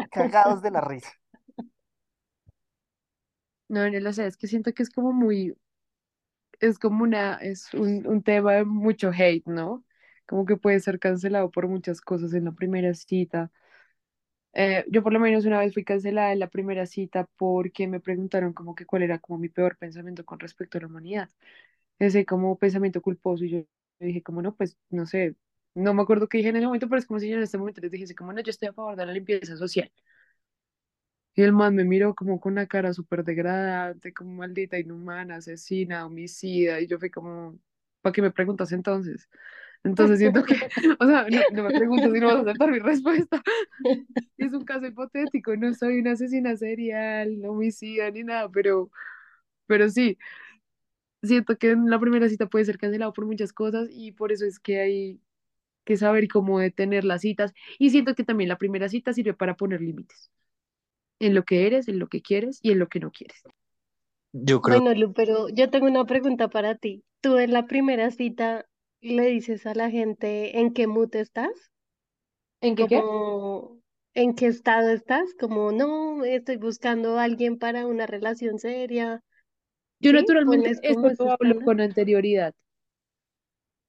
cagados de la risa. No, no lo sé, es que siento que es como muy, es como una, es un, un tema de mucho hate, ¿no? Como que puede ser cancelado por muchas cosas en la primera cita. Eh, yo por lo menos una vez fui cancelada en la primera cita porque me preguntaron como que cuál era como mi peor pensamiento con respecto a la humanidad. Ese como pensamiento culposo y yo, dije como no, pues no sé, no me acuerdo qué dije en ese momento, pero es como si yo en este momento les dijese como no, yo estoy a favor de la limpieza social. Y el man me miró como con una cara súper degradante, como maldita, inhumana, asesina, homicida. Y yo fui como, ¿para qué me preguntas entonces? Entonces siento que, o sea, no, no me preguntas si no vas a aceptar mi respuesta. Es un caso hipotético, no soy una asesina serial, no homicida ni nada, pero, pero sí, siento que en la primera cita puede ser cancelado por muchas cosas y por eso es que hay que saber cómo detener las citas. Y siento que también la primera cita sirve para poner límites en lo que eres, en lo que quieres y en lo que no quieres. Yo creo, Bueno, Lu, pero yo tengo una pregunta para ti. ¿Tú en la primera cita le dices a la gente en qué mood estás? ¿En qué ¿en qué estado estás? Como, no, estoy buscando a alguien para una relación seria, Yo ¿sí? naturalmente ¿Pones como esto lo hablo con anterioridad,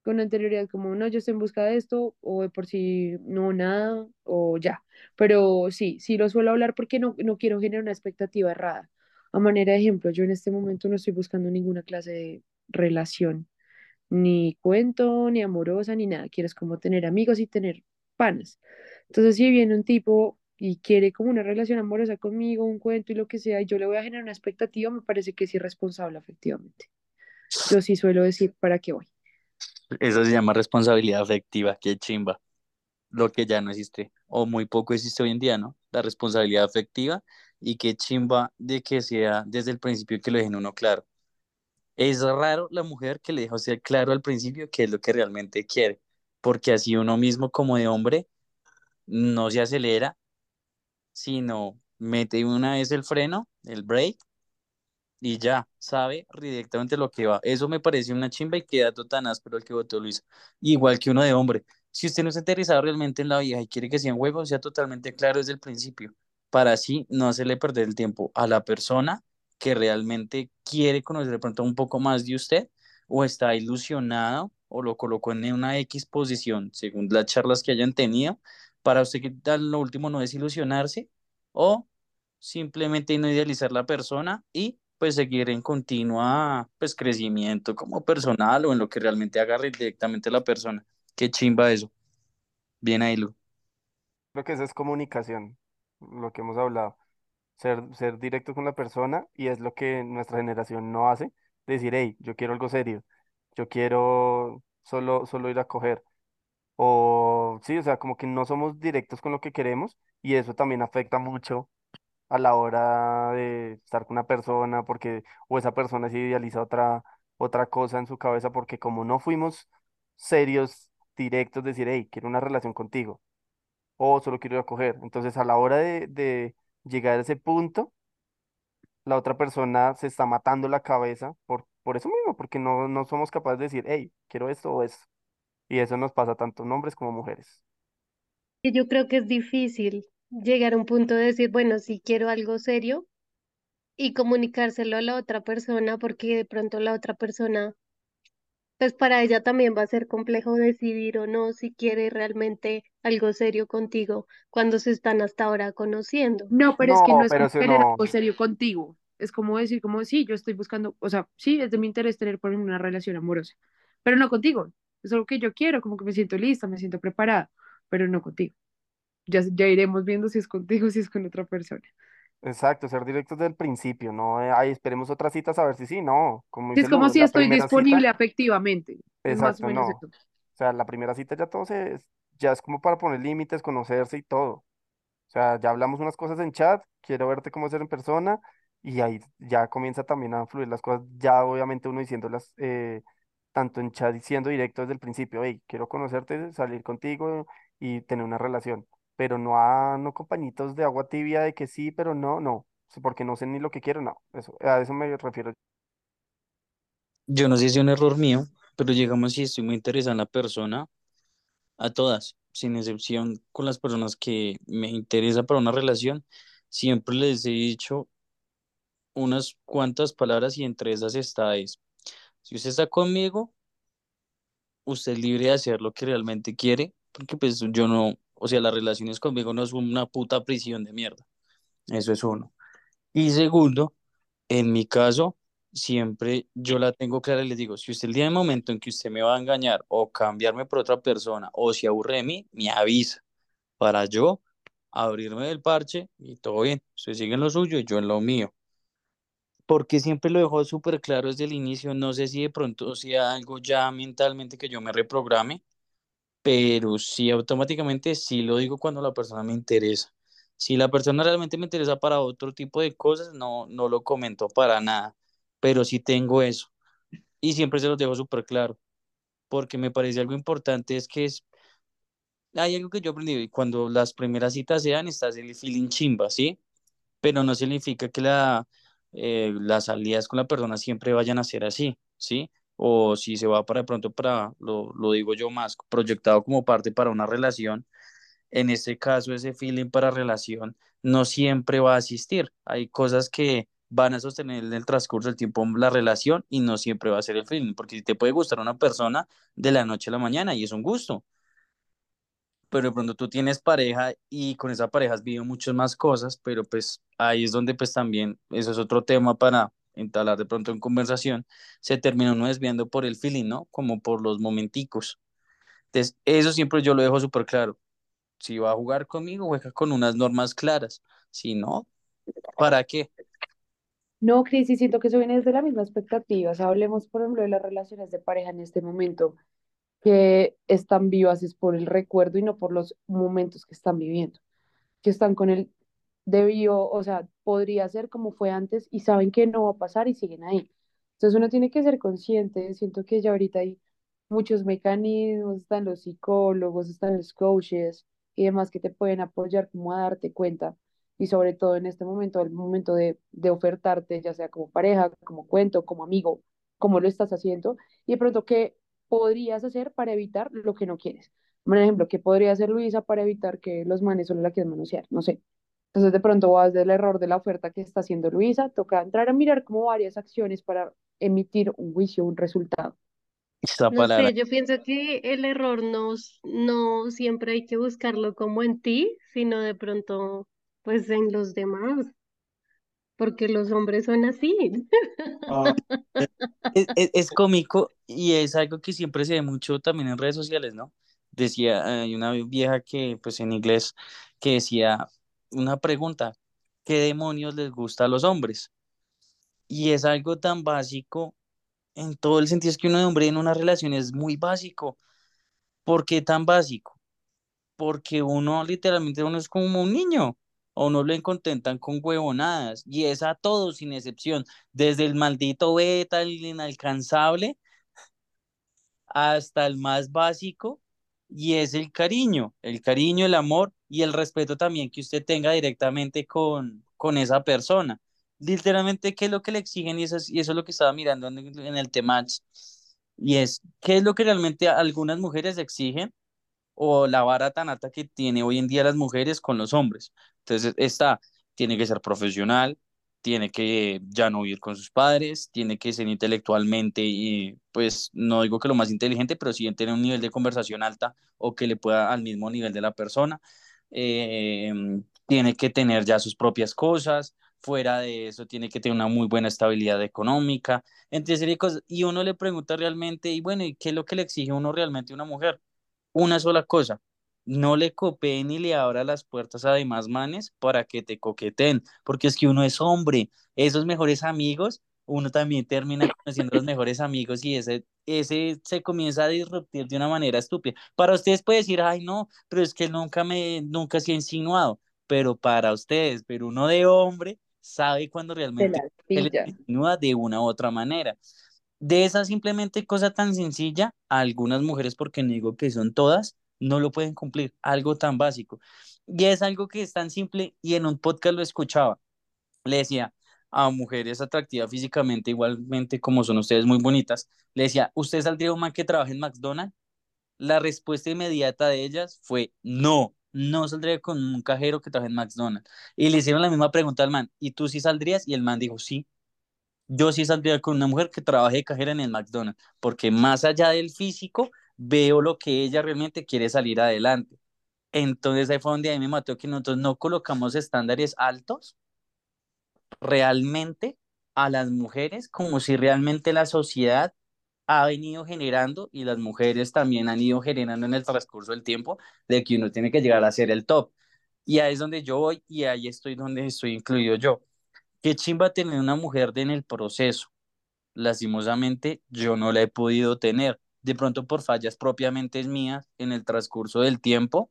con anterioridad como no, yo estoy en busca de esto o de por si no nada o ya. Pero sí, sí lo suelo hablar porque no, no quiero generar una expectativa errada. A manera de ejemplo, yo en este momento no estoy buscando ninguna clase de relación, ni cuento, ni amorosa, ni nada. Quiero es como tener amigos y tener panas. Entonces, si viene un tipo y quiere como una relación amorosa conmigo, un cuento y lo que sea, y yo le voy a generar una expectativa, me parece que es irresponsable, efectivamente. Yo sí suelo decir para qué voy. eso se llama responsabilidad afectiva, qué chimba, lo que ya no existe, o muy poco existe hoy en día, ¿no? La responsabilidad afectiva y qué chimba de que sea desde el principio que lo dejen uno claro. Es raro la mujer que le deja ser claro al principio qué es lo que realmente quiere, porque así uno mismo como de hombre no se acelera, sino mete una vez el freno, el brake, y ya, sabe directamente lo que va. Eso me parece una chimba y qué dato tan áspero el que votó Luis. Igual que uno de hombre. Si usted no está interesado realmente en la vieja y quiere que sea un juego, sea totalmente claro desde el principio, para así no hacerle perder el tiempo a la persona que realmente quiere conocer de pronto un poco más de usted o está ilusionado o lo colocó en una X posición según las charlas que hayan tenido, para usted que lo último no desilusionarse o simplemente no idealizar la persona y pues seguir en continua pues crecimiento como personal o en lo que realmente agarre directamente la persona. Qué chimba eso. Bien ahí, Lu. Creo que eso es comunicación, lo que hemos hablado. Ser, ser directo con la persona y es lo que nuestra generación no hace. Decir, hey, yo quiero algo serio, yo quiero solo, solo ir a coger. O sí, o sea, como que no somos directos con lo que queremos y eso también afecta mucho a la hora de estar con una persona porque o esa persona se idealiza otra, otra cosa en su cabeza porque como no fuimos serios, directos, decir, hey, quiero una relación contigo o solo quiero ir a coger. Entonces a la hora de, de llegar a ese punto, la otra persona se está matando la cabeza por, por eso mismo, porque no, no somos capaces de decir, hey, quiero esto o esto. Y eso nos pasa tanto en hombres como mujeres. Yo creo que es difícil llegar a un punto de decir, bueno, si quiero algo serio y comunicárselo a la otra persona, porque de pronto la otra persona, pues para ella también va a ser complejo decidir o no si quiere realmente algo serio contigo cuando se están hasta ahora conociendo. No, pero es que no No, es como querer no. algo serio contigo. Es como decir, como, sí, yo estoy buscando, o sea, sí, es de mi interés tener por una relación amorosa, pero no contigo. Es algo que yo quiero, como que me siento lista, me siento preparada, pero no contigo. Ya, ya iremos viendo si es contigo, si es con otra persona. Exacto, ser directos desde el principio, no, eh, ay, esperemos otra cita a ver si sí, no, como es como si estoy primera cita, disponible afectivamente. Es más o exacto, no, eso. o sea, la primera cita ya todo se, ya es como para poner límites, conocerse y todo, o sea, ya hablamos unas cosas en chat, quiero verte cómo ser en persona, y ahí ya comienza también a fluir las cosas, ya obviamente uno diciéndolas, eh, tanto en chat y siendo directo desde el principio, hey, quiero conocerte, salir contigo y tener una relación, pero no a, no compañitos de agua tibia de que sí, pero no, no, porque no sé ni lo que quiero, no, eso, a eso me refiero. Yo no sé si es un error mío, pero llegamos si estoy muy interesado en la persona, a todas, sin excepción con las personas que me interesa para una relación, siempre les he dicho unas cuantas palabras y entre esas está es, si usted está conmigo, usted es libre de hacer lo que realmente quiere, porque pues yo no, O sea, las relaciones conmigo no son una puta prisión de mierda. Eso es uno. Y segundo, en mi caso, siempre yo la tengo clara y les digo, si usted el día de momento en que usted me va a engañar o cambiarme por otra persona o se aburre de mí, me avisa para yo abrirme del parche y todo bien, usted sigue en lo suyo y yo en lo mío. Porque siempre lo dejo súper claro desde el inicio, no sé si de pronto sea algo ya mentalmente que yo me reprograme, pero sí automáticamente sí lo digo cuando la persona me interesa. Si la persona realmente me interesa para otro tipo de cosas, no, no lo comento para nada, pero sí tengo eso. Y siempre se los dejo súper claro, porque me parece algo importante, es que es, hay algo que yo aprendí, cuando las primeras citas sean, estás el feeling chimba, ¿sí? Pero no significa que la, eh, las salidas con la persona siempre vayan a ser así, ¿sí? O si se va para de pronto para, lo, lo digo yo más, proyectado como parte para una relación, en este caso ese feeling para relación no siempre va a asistir. Hay cosas que van a sostener en el transcurso del tiempo la relación y no siempre va a ser el feeling, porque te puede gustar una persona de la noche a la mañana y es un gusto, pero de pronto tú tienes pareja y con esa pareja has vivido muchas más cosas, pero pues ahí es donde pues también, eso es otro tema para entablar de pronto en conversación, se termina uno desviando por el feeling, ¿no? Como por los momenticos. Entonces, eso siempre yo lo dejo súper claro. Si va a jugar conmigo, juega con unas normas claras. Si no, ¿para qué? No, Cris, y siento que eso viene desde la misma expectativa. O sea, hablemos, por ejemplo, de las relaciones de pareja en este momento, que están vivas es por el recuerdo y no por los momentos que están viviendo, que están con el debió, o sea, podría ser como fue antes y saben que no va a pasar y siguen ahí. Entonces uno tiene que ser consciente, siento que ya ahorita hay muchos mecanismos, están los psicólogos, están los coaches y demás que te pueden apoyar como a darte cuenta y sobre todo en este momento, el momento de, de ofertarte, ya sea como pareja, como cuento, como amigo, cómo lo estás haciendo y de pronto qué podrías hacer para evitar lo que no quieres. Por ejemplo, ¿qué podría hacer Luisa para evitar que los manes solo la quieran manosear? No sé. Entonces de pronto vas del error de la oferta que está haciendo Luisa, toca entrar a mirar como varias acciones para emitir un juicio, un resultado. Esa No sé, yo pienso que el error no, no siempre hay que buscarlo como en ti, sino de pronto pues en los demás, porque los hombres son así. Es, es- es cómico y es algo que siempre se ve mucho también en redes sociales, ¿no? Decía, hay una vieja que, pues en inglés, que decía una pregunta, ¿qué demonios les gusta a los hombres? Y es algo tan básico en todo el sentido, es que uno de hombre en una relación es muy básico. ¿Por qué tan básico? Porque uno literalmente uno es como un niño, o no lo contentan con huevonadas, y es a todos sin excepción, desde el maldito beta, el inalcanzable, hasta el más básico, y es el cariño, el cariño, el amor y el respeto también que usted tenga directamente con, con esa persona. Literalmente, ¿qué es lo que le exigen? Y eso es, y eso es lo que estaba mirando en, el- tema, y es, ¿qué es lo que realmente algunas mujeres exigen? o la vara tan alta que tiene hoy en día las mujeres con los hombres. Entonces, está, tiene que ser profesional, tiene que ya no vivir con sus padres, tiene que ser intelectualmente y pues no digo que lo más inteligente, pero sí tener un nivel de conversación alta o que le pueda al mismo nivel de la persona. Eh, tiene que tener ya sus propias cosas. Fuera de eso, tiene que tener una muy buena estabilidad económica, entre serie cosas. Y uno le pregunta realmente, y bueno, ¿y qué es lo que le exige uno realmente a una mujer? una sola cosa, no le copee ni le abra las puertas a demás manes para que te coqueten, porque es que uno es hombre, esos mejores amigos, uno también termina conociendo los mejores amigos y ese, ese se comienza a disruptir de una manera estúpida. Para ustedes puede decir, ay no, pero es que nunca me, nunca se ha insinuado, pero para ustedes, pero uno de hombre sabe cuando realmente se le insinúa de una u otra manera. De esa simplemente cosa tan sencilla, algunas mujeres, porque no digo que son todas, no lo pueden cumplir, algo tan básico. Y es algo que es tan simple y en un podcast lo escuchaba. Le decía a mujeres atractivas físicamente, igualmente como son ustedes muy bonitas, le decía, ¿usted saldría un man que trabaje en McDonald's? La respuesta inmediata de ellas fue no, no saldría con un cajero que trabaje en McDonald's. Y le hicieron la misma pregunta al man, ¿y tú sí saldrías? Y el man dijo, sí. Yo sí saldría con una mujer que trabaje de cajera en el McDonald's, porque más allá del físico, veo lo que ella realmente quiere salir adelante. Entonces ahí fue donde a mí me mató que nosotros no colocamos estándares altos realmente a las mujeres como si realmente la sociedad ha venido generando y las mujeres también han ido generando en el transcurso del tiempo de que uno tiene que llegar a ser el top. Y ahí es donde yo voy y ahí estoy donde estoy incluido yo. Qué chimba tener una mujer en el proceso. Lastimosamente yo no la he podido tener. De pronto por fallas propiamente mías en el transcurso del tiempo,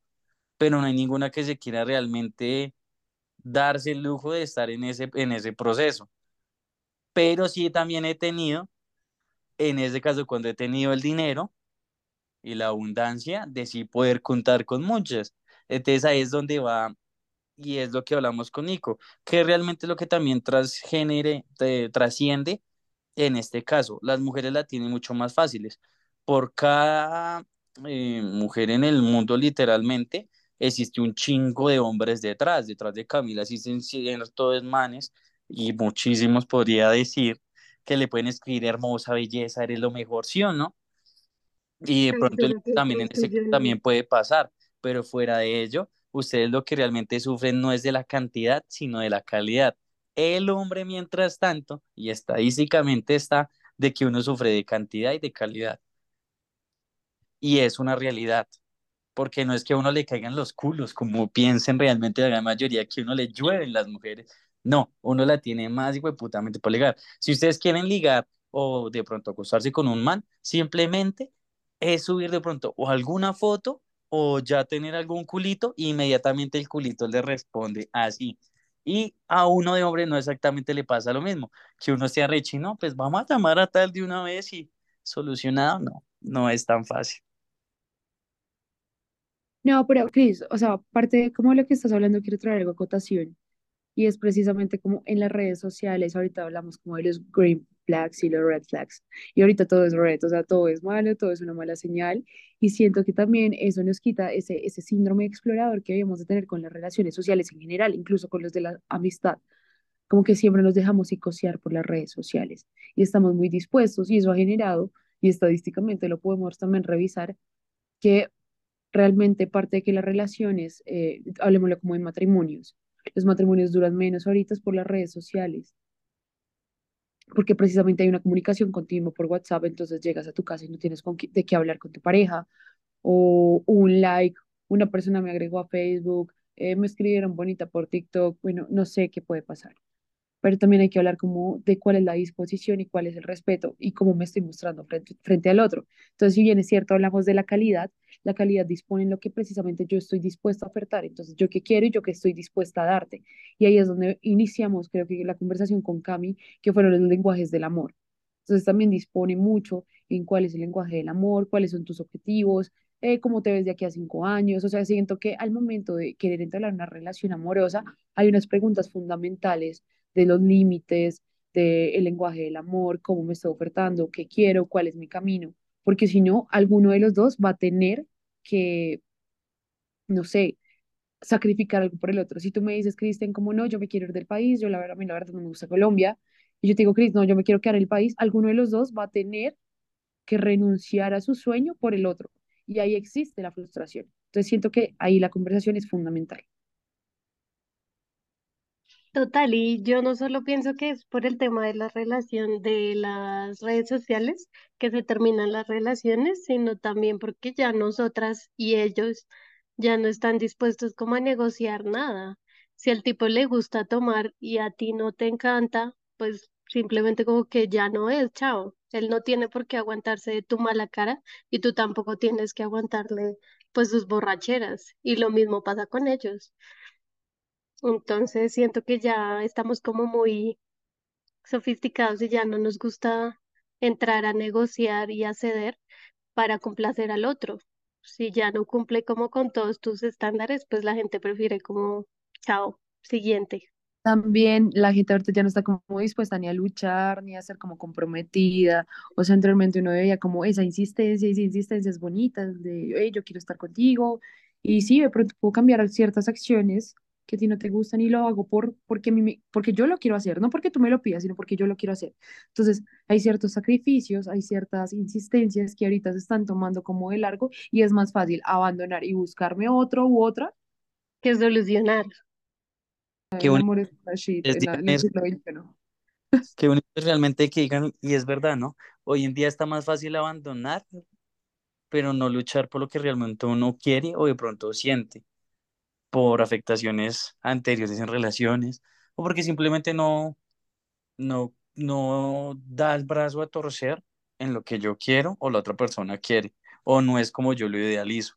pero no hay ninguna que se quiera realmente darse el lujo de estar en ese, en ese proceso. Pero sí también he tenido, en ese caso cuando he tenido el dinero y la abundancia, de sí poder contar con muchas. Entonces ahí es donde va, y es lo que hablamos con Nico, que realmente lo que también transgénere, trasciende en este caso. Las mujeres la tienen mucho más fáciles. Por cada eh, mujer en el mundo, literalmente, existe un chingo de hombres detrás. Detrás de Camila existen todos manes y muchísimos podría decir que le pueden escribir hermosa belleza, eres lo mejor, ¿sí o no? Y de pronto también en ese también puede pasar, pero fuera de ello, ustedes lo que realmente sufren no es de la cantidad, sino de la calidad. El hombre, mientras tanto, y estadísticamente está de que uno sufre de cantidad y de calidad. Y es una realidad porque no es que a uno le caigan los culos, como piensen realmente la gran mayoría, que uno le llueven las mujeres. No, uno la tiene más y putamente por ligar. Si ustedes quieren ligar o de pronto acostarse con un man, simplemente es subir de pronto o alguna foto o ya tener algún culito y inmediatamente el culito le responde así. Y a uno de hombre no exactamente le pasa lo mismo, que uno se arrechino, pues vamos a llamar a tal de una vez y solucionado, no, no es tan fácil. No, pero Cris, o sea, aparte de como lo que estás hablando, quiero traer algo a cotación. Y es precisamente como en las redes sociales, ahorita hablamos como de los green flags y los red flags. Y ahorita todo es red, o sea, todo es malo, todo es una mala señal. Y siento que también eso nos quita ese, ese síndrome explorador que debemos de tener con las relaciones sociales en general, incluso con los de la amistad. Como que siempre nos dejamos psicosear por las redes sociales y estamos muy dispuestos y eso ha generado, y estadísticamente lo podemos también revisar, que realmente parte de que las relaciones, eh, hablemoslo como en matrimonios, los matrimonios duran menos ahorita por las redes sociales, porque precisamente hay una comunicación continua por WhatsApp, entonces llegas a tu casa y no tienes de qué hablar con tu pareja, o un like, una persona me agregó a Facebook, eh, me escribieron bonita por TikTok, bueno, no sé qué puede pasar pero también hay que hablar como de cuál es la disposición y cuál es el respeto y cómo me estoy mostrando frente, frente al otro. Entonces, si bien es cierto, hablamos de la calidad, la calidad dispone en lo que precisamente yo estoy dispuesto a ofertar. Entonces, yo qué quiero y yo qué estoy dispuesta a darte. Y ahí es donde iniciamos, creo que la conversación con Cami, que fueron los lenguajes del amor. Entonces, también dispone mucho en cuál es el lenguaje del amor, cuáles son tus objetivos, eh, cómo te ves de aquí a cinco años. O sea, siento que al momento de querer entrar en una relación amorosa, hay unas preguntas fundamentales de los límites, del lenguaje del amor, cómo me estoy ofertando, qué quiero, cuál es mi camino, porque si no, alguno de los dos va a tener que, no sé, sacrificar algo por el otro. Si tú me dices, Cristian, como no, yo me quiero ir del país, yo la verdad, a mí la verdad no me gusta Colombia, y yo te digo, Cris, no, yo me quiero quedar en el país, alguno de los dos va a tener que renunciar a su sueño por el otro. Y ahí existe la frustración. Entonces siento que ahí la conversación es fundamental. Total, y yo no solo pienso que es por el tema de la relación de las redes sociales que se terminan las relaciones, sino también porque ya nosotras y ellos ya no están dispuestos como a negociar nada. Si al tipo le gusta tomar y a ti no te encanta, pues simplemente como que ya no es, chao. Él no tiene por qué aguantarse de tu mala cara y tú tampoco tienes que aguantarle pues sus borracheras. Y lo mismo pasa con ellos. Entonces siento que ya estamos como muy sofisticados y ya no nos gusta entrar a negociar y a ceder para complacer al otro. Si ya no cumple como con todos tus estándares, pues la gente prefiere como, chao, siguiente. También la gente ahorita ya no está como dispuesta ni a luchar, ni a ser como comprometida. O sea, anteriormente uno veía como esa insistencia, esa insistencia es bonita, de, hey, yo quiero estar contigo. Y sí, de pronto puedo cambiar ciertas acciones que a ti no te gustan y lo hago por, porque, a mí me- porque yo lo quiero hacer, no porque tú me lo pidas, sino porque yo lo quiero hacer. Entonces, hay ciertos sacrificios, hay ciertas insistencias que ahorita se están tomando como de largo y es más fácil abandonar y buscarme otro u otra. Que solucionar. Qué bonito qué bonito realmente que digan, y es verdad, ¿no? Hoy en día está más fácil abandonar, pero no luchar por lo que realmente uno quiere o de pronto siente, por afectaciones anteriores en relaciones, o porque simplemente no, no, no da el brazo a torcer en lo que yo quiero o la otra persona quiere, o no es como yo lo idealizo.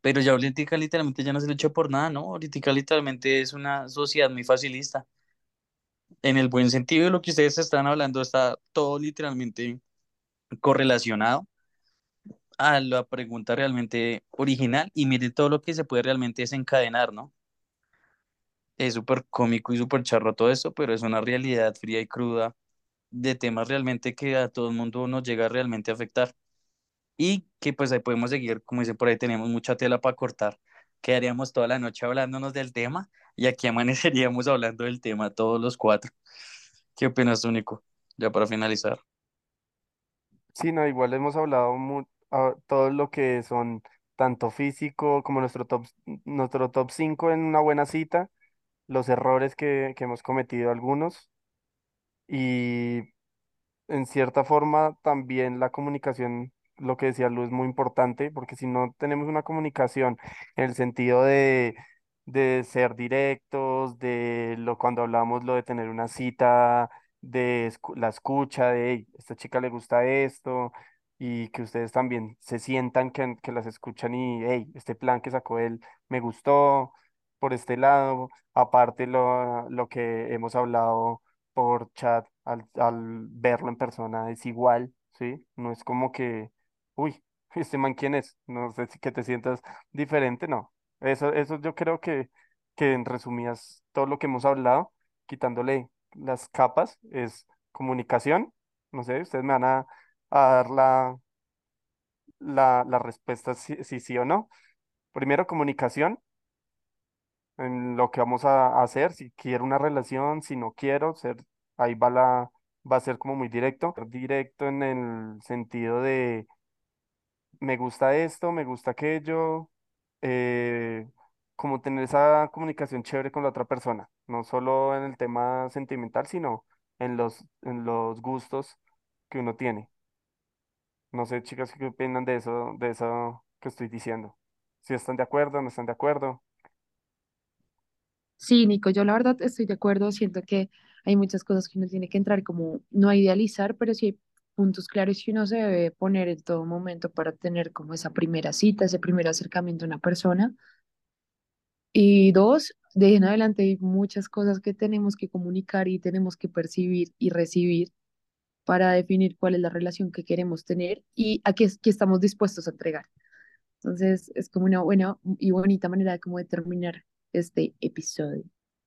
Pero ya ahorita literalmente ya no se lucha por nada, ¿no? Ahorita literalmente es una sociedad muy facilista. En el buen sentido de lo que ustedes están hablando, está todo literalmente correlacionado a la pregunta realmente original y mire todo lo que se puede realmente desencadenar, ¿no? Es súper cómico y súper charro todo eso, pero es una realidad fría y cruda de temas realmente que a todo el mundo nos llega realmente a afectar. Y que pues ahí podemos seguir, como dice por ahí, tenemos mucha tela para cortar. Quedaríamos toda la noche hablándonos del tema y aquí amaneceríamos hablando del tema todos los cuatro. ¿Qué opinas, único? Ya para finalizar. Sí, no, igual hemos hablado mu- todo lo que son tanto físico como nuestro top, nuestro top 5 en una buena cita, los errores que, que hemos cometido algunos y en cierta forma también la comunicación, lo que decía Lu, es muy importante, porque si no tenemos una comunicación en el sentido de, de ser directos, de lo cuando hablamos lo de tener una cita, de la escucha, de "Hey, esta chica le gusta esto, y que ustedes también se sientan que, que las escuchan y hey, este plan que sacó él me gustó por este lado, aparte lo, lo que hemos hablado por chat al, al verlo en persona es igual, ¿sí? No es como que, uy, este man, ¿quién es? No sé si que te sientas diferente, no. Eso, eso yo creo que, que en resumidas todo lo que hemos hablado, quitándole las capas, es comunicación. No sé, ustedes me van a, a dar la, la, la respuesta si, sí o no. Primero, comunicación en lo que vamos a hacer, si quiero una relación, si no quiero, ser, ahí va la, va a ser como muy directo, directo en el sentido de me gusta esto, me gusta aquello, eh, como tener esa comunicación chévere con la otra persona, no solo en el tema sentimental, sino en los, en los gustos que uno tiene. No sé, chicas, ¿qué opinan de eso, de eso que estoy diciendo? Si están de acuerdo, no están de acuerdo. Sí, Nico, yo la verdad estoy de acuerdo. Siento que hay muchas cosas que uno tiene que entrar como no idealizar, pero sí hay puntos claros que uno se debe poner en todo momento para tener como esa primera cita, ese primer acercamiento a una persona. Y dos, de en adelante hay muchas cosas que tenemos que comunicar y tenemos que percibir y recibir para definir cuál es la relación que queremos tener y a qué, qué estamos dispuestos a entregar. Entonces, es como una buena y bonita manera de como de terminar este episodio.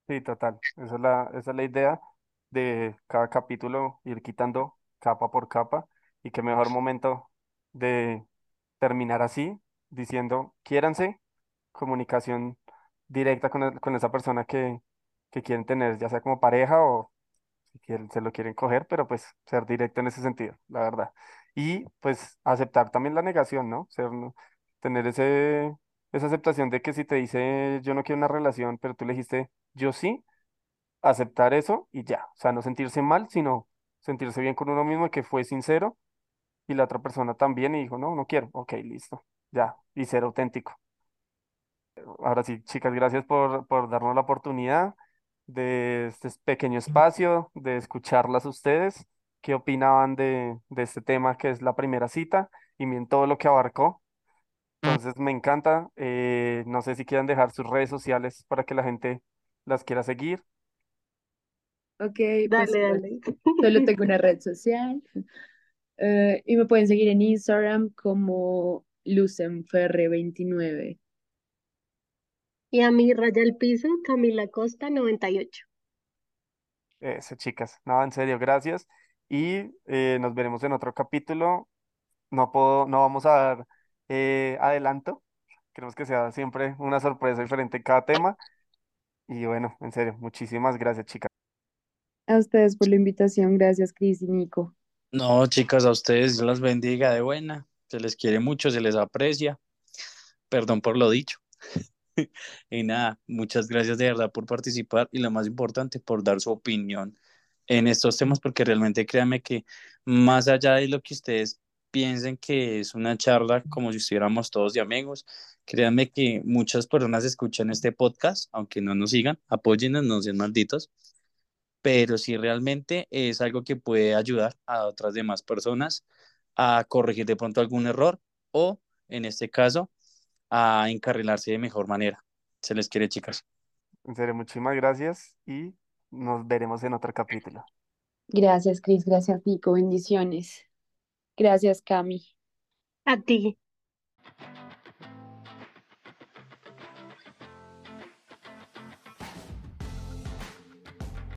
Sí, total. Esa es la, esa es la idea de cada capítulo, ir quitando capa por capa. Y qué mejor momento de terminar así, diciendo, quiéranse, comunicación directa con, con esa persona que, que quieren tener, ya sea como pareja o si quieren, se lo quieren coger, pero pues ser directo en ese sentido, la verdad. Y pues aceptar también la negación, ¿no? Ser, tener ese, esa aceptación de que si te dice yo no quiero una relación, pero tú le dijiste yo sí, aceptar eso y ya. O sea, no sentirse mal, sino sentirse bien con uno mismo, y que fue sincero y la otra persona también y dijo, no, no quiero. Ok, listo, ya. Y ser auténtico. Ahora sí, chicas, gracias por, por darnos la oportunidad de este pequeño espacio, de escucharlas a ustedes. ¿Qué opinaban de, de este tema que es la primera cita y bien todo lo que abarcó? Entonces me encanta. eh, no sé si quieran dejar sus redes sociales para que la gente las quiera seguir. Ok, pues dale. solo tengo una red social eh, y me pueden seguir en Instagram como lucenferre29. Y a mi raya al piso, Camila Costa 98. Eso, chicas. No, en serio, gracias. Y eh, nos veremos en otro capítulo. No puedo, no vamos a dar eh, adelanto. Queremos que sea siempre una sorpresa diferente en cada tema. Y bueno, en serio, muchísimas gracias, chicas. A ustedes por la invitación. Gracias, Cris y Nico. No, chicas, a ustedes Dios las bendiga de buena. Se les quiere mucho, se les aprecia. Perdón por lo dicho. Y nada, muchas gracias de verdad por participar y lo más importante, por dar su opinión en estos temas, porque realmente créanme que más allá de lo que ustedes piensen que es una charla como si estuviéramos todos de amigos, créanme que muchas personas escuchan este podcast, aunque no nos sigan, apóyennos, no sean malditos, pero sí realmente es algo que puede ayudar a otras demás personas a corregir de pronto algún error o, en este caso, a encarrilarse de mejor manera. Se les quiere, chicas. En serio, muchísimas gracias y nos veremos en otro capítulo. Gracias, Cris. Gracias, Nico. Bendiciones. Gracias, Cami. A ti.